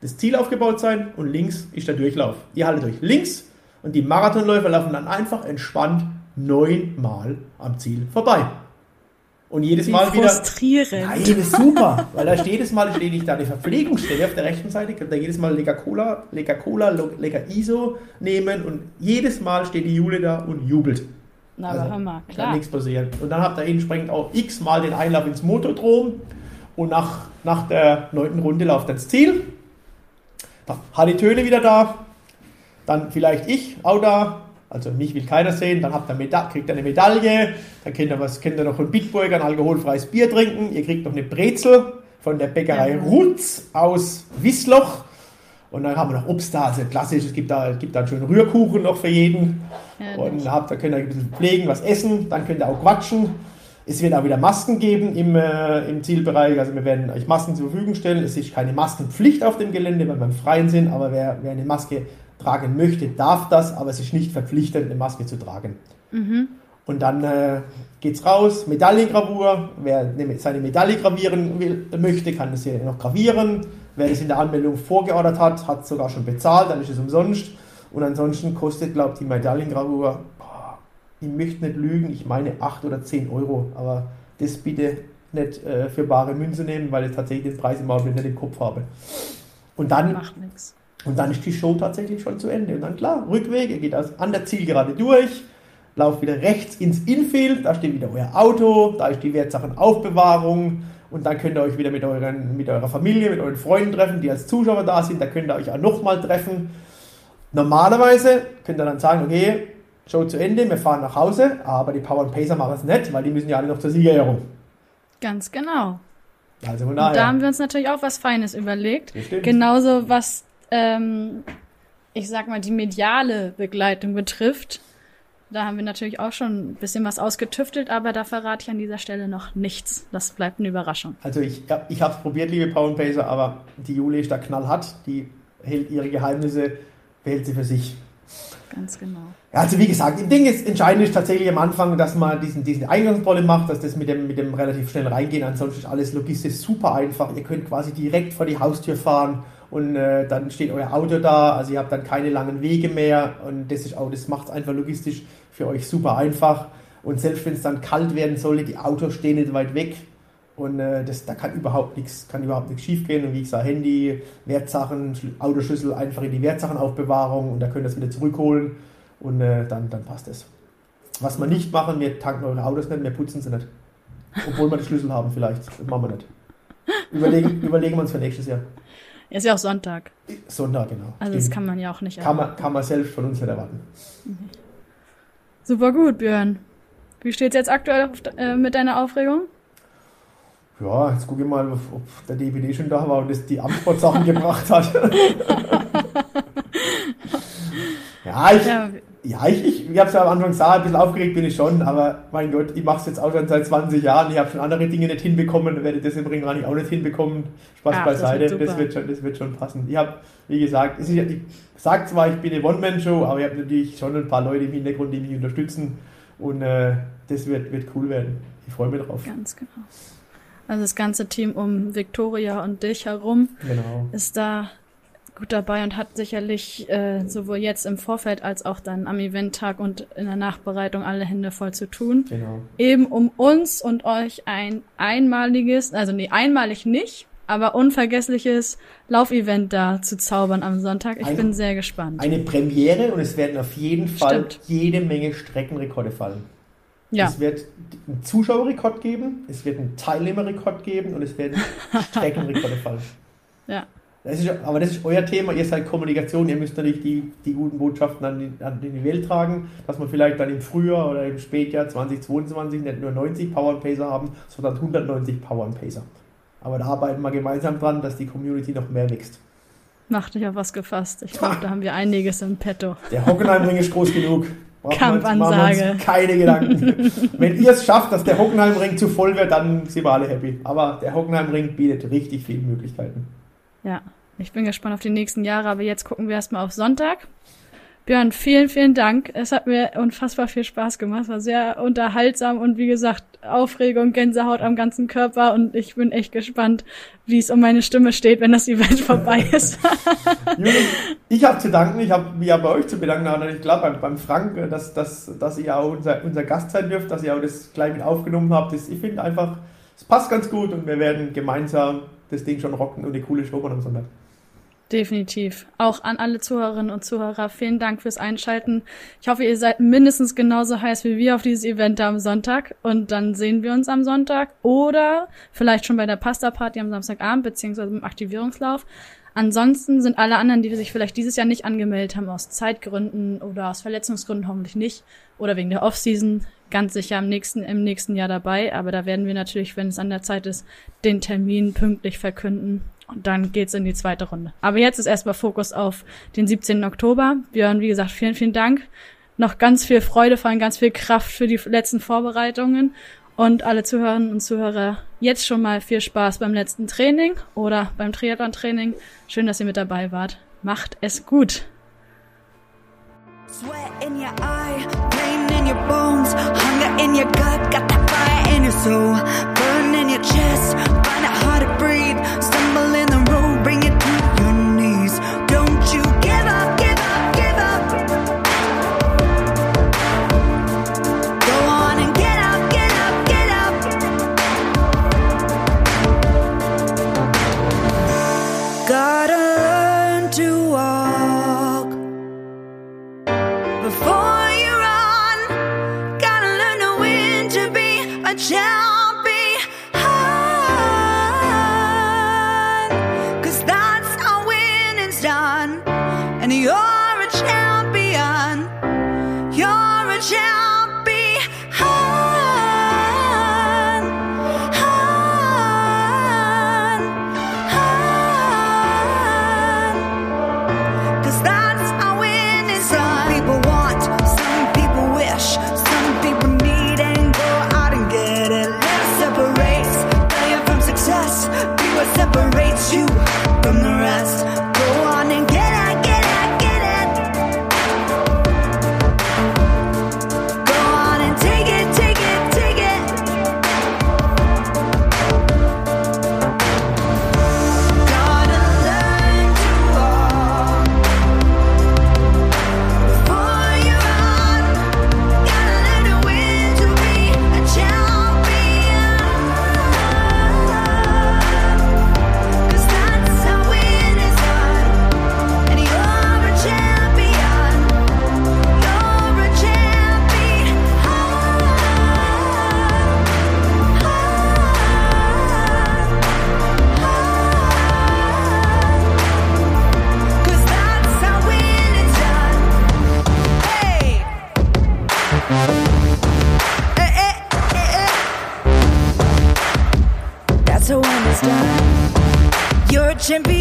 das Ziel aufgebaut sein und links ist der Durchlauf. Ihr haltet euch links und die Marathonläufer laufen dann einfach entspannt neunmal am Ziel vorbei. Und jedes Wie Mal wieder. frustrierend. Nein, das ist super, weil da steht jedes Mal steht ich da eine Verpflegungsstelle auf der rechten Seite, könnt ihr jedes Mal lecker Cola, lecker Cola, lecker ISO nehmen und jedes Mal steht die Jule da und jubelt. Na, aber Hammer, Kann klar. nichts passieren. Und dann habt ihr entsprechend auch x-mal den Einlauf ins Motodrom und nach, nach der neunten Runde lauft dann das Ziel. Da hat die Töne wieder da, dann vielleicht ich auch da, also mich will keiner sehen, dann habt ihr Meda kriegt ihr eine Medaille, dann könnt ihr, was, könnt ihr noch ein Bitburger, ein alkoholfreies Bier trinken, ihr kriegt noch eine Brezel von der Bäckerei Ja. Rutz aus Wissloch und dann haben wir noch Obst da, also klassisch, es gibt da, gibt da einen schönen Rührkuchen noch für jeden Ja, und habt, da könnt ihr ein bisschen pflegen, was essen, dann könnt ihr auch quatschen. Es wird auch wieder Masken geben im, äh, im Zielbereich, also wir werden euch Masken zur Verfügung stellen. Es ist keine Maskenpflicht auf dem Gelände, weil wir im Freien sind, aber wer, wer eine Maske tragen möchte, darf das, aber es ist nicht verpflichtend, eine Maske zu tragen. Und dann äh, geht's raus, Medaillengravur. Wer eine- seine Medaille gravieren will, möchte, kann das hier noch gravieren. Wer das in der Anmeldung vorgeordert hat, hat es sogar schon bezahlt, dann ist es umsonst. Und ansonsten kostet, glaube ich, die Medaillengravur, ich möchte nicht lügen, ich meine 8 oder 10 Euro. Aber das bitte nicht äh, für bare Münze nehmen, weil ich tatsächlich den Preis im Augenblick nicht im Kopf habe. Und dann und dann ist die Show tatsächlich schon zu Ende. Und dann klar, Rückweg, ihr geht an der Zielgerade durch, lauft wieder rechts ins Infield, da steht wieder euer Auto, da ist die Wertsachenaufbewahrung und dann könnt ihr euch wieder mit, euren, mit eurer Familie, mit euren Freunden treffen, die als Zuschauer da sind, da könnt ihr euch auch nochmal treffen. Normalerweise könnt ihr dann sagen, okay, Show zu Ende, wir fahren nach Hause, aber die Power Pacer machen es nicht, weil die müssen ja alle noch zur Siegerehrung. Ganz genau. Also von Und da daher. haben wir uns natürlich auch was Feines überlegt. Das stimmt. Genauso was, ähm, ich sag mal, die mediale Begleitung betrifft. Da haben wir natürlich auch schon ein bisschen was ausgetüftelt, aber da verrate ich an dieser Stelle noch nichts. Das bleibt eine Überraschung. Also ich, ja, ich habe es probiert, liebe Power Pacer, aber die Jule ist da knallhart. Die hält ihre Geheimnisse, behält sie für sich. Ganz genau. Ja, also wie gesagt, im Ding ist entscheidend ist tatsächlich am Anfang, dass man diesen, diesen Eingangsrolle macht, dass das mit dem, mit dem relativ schnell reingehen. Ansonsten ist alles logistisch super einfach. Ihr könnt quasi direkt vor die Haustür fahren und äh, dann steht euer Auto da. Also ihr habt dann keine langen Wege mehr und das ist auch, das macht es einfach logistisch für euch super einfach. Und selbst wenn es dann kalt werden sollte, die Autos stehen nicht weit weg. Und äh, das, da kann überhaupt nichts, kann überhaupt nichts schief gehen. Und wie gesagt, Handy, Wertsachen, Schl- Autoschlüssel einfach in die Wertsachenaufbewahrung und da könnt ihr es wieder zurückholen und äh, dann, dann passt es. Was wir nicht machen, wir tanken eure Autos nicht, wir putzen sie nicht. Obwohl wir die Schlüssel haben vielleicht. Das machen wir nicht. Überlegen, überlegen wir uns für nächstes Jahr. Ist ja auch Sonntag. Sonntag, genau. Also das Stimmt. kann man ja auch nicht kann, erwarten. man, kann man selbst von uns nicht erwarten. Super gut, Björn. Wie steht's jetzt aktuell auf, äh, mit deiner Aufregung? Ja, jetzt gucke ich mal, ob der DPD schon da war und das die Amtssportsachen gebracht hat. ja, ich, Ja, Ja, ich, ich, ich habe es ja am Anfang gesagt, ein bisschen aufgeregt bin ich schon, aber mein Gott, ich mache es jetzt auch schon seit 20 Jahren. Ich habe schon andere Dinge nicht hinbekommen, werde das im Ring wahrscheinlich auch nicht hinbekommen. Spaß Ach, das beiseite, wird das wird, schon, das wird schon passen. Ich habe, wie gesagt, es ist, ich sage zwar, ich bin eine One-Man-Show, aber ich habe natürlich schon ein paar Leute im Hintergrund, die mich unterstützen und äh, das wird, wird cool werden. Ich freue mich drauf. ganz genau. Also das ganze Team um Victoria und dich herum Genau. ist da gut dabei und hat sicherlich äh, sowohl jetzt im Vorfeld als auch dann am Eventtag und in der Nachbereitung alle Hände voll zu tun. Genau. Eben um uns und euch ein einmaliges, also nee, einmalig nicht, aber unvergessliches Laufevent da zu zaubern am Sonntag. Ich Ein- bin sehr gespannt. Eine Premiere und es werden auf jeden Fall Stimmt. jede Menge Streckenrekorde fallen. ja, Es wird einen Zuschauerrekord geben, es wird einen Teilnehmerrekord geben und es werden Streckenrekorde fallen. ja. Das ist, aber das ist euer Thema, ihr seid Kommunikation, ihr müsst natürlich die, die guten Botschaften an die, an die Welt tragen, dass wir vielleicht dann im Frühjahr oder im Spätjahr 2022 nicht nur 90 Power Pacer haben, sondern 190 Power Pacer. Aber da arbeiten wir gemeinsam dran, dass die Community noch mehr wächst. Mach dich auf was gefasst. Ich glaube, da haben wir einiges im Petto. Der Hockenheimring ist groß genug. Brauchen wir Kampfansage. uns keine Gedanken. Wenn ihr es schafft, dass der Hockenheimring zu voll wird, dann sind wir alle happy. Aber der Hockenheimring bietet richtig viele Möglichkeiten. Ja, ich bin gespannt auf die nächsten Jahre, aber jetzt gucken wir erstmal auf Sonntag. Björn, vielen, vielen Dank. Es hat mir unfassbar viel Spaß gemacht. Es war sehr unterhaltsam und wie gesagt, Aufregung, Gänsehaut am ganzen Körper und ich bin echt gespannt, wie es um meine Stimme steht, wenn das Event vorbei ist. Julius, ich habe zu danken, ich habe mich ja bei euch zu bedanken, aber ich glaube beim, beim Frank, äh, dass, dass, dass ihr auch unser, unser Gast sein dürft, dass ihr auch das gleich mit aufgenommen habt. Das, ich finde einfach, es passt ganz gut und wir werden gemeinsam das Ding schon rocken und eine coole Show machen am Sonntag. Definitiv. Auch an alle Zuhörerinnen und Zuhörer, vielen Dank fürs Einschalten. Ich hoffe, ihr seid mindestens genauso heiß wie wir auf dieses Event am Sonntag. Und dann sehen wir uns am Sonntag oder vielleicht schon bei der Pasta-Party am Samstagabend beziehungsweise im Aktivierungslauf. Ansonsten sind alle anderen, die sich vielleicht dieses Jahr nicht angemeldet haben, aus Zeitgründen oder aus Verletzungsgründen hoffentlich nicht oder wegen der Offseason, ganz sicher im nächsten, im nächsten Jahr dabei. Aber da werden wir natürlich, wenn es an der Zeit ist, den Termin pünktlich verkünden. Und dann geht's in die zweite Runde. Aber jetzt ist erstmal Fokus auf den 17. Oktober. Björn, wie gesagt, vielen, vielen Dank. Noch ganz viel Freude, vor allem ganz viel Kraft für die letzten Vorbereitungen. Und alle Zuhörerinnen und Zuhörer, jetzt schon mal viel Spaß beim letzten Training oder beim Triathlon-Training. Schön, dass ihr mit dabei wart. Macht es gut. Sweat in your eye, pain in your bones, hunger in your gut, got that fire in your soul, Jim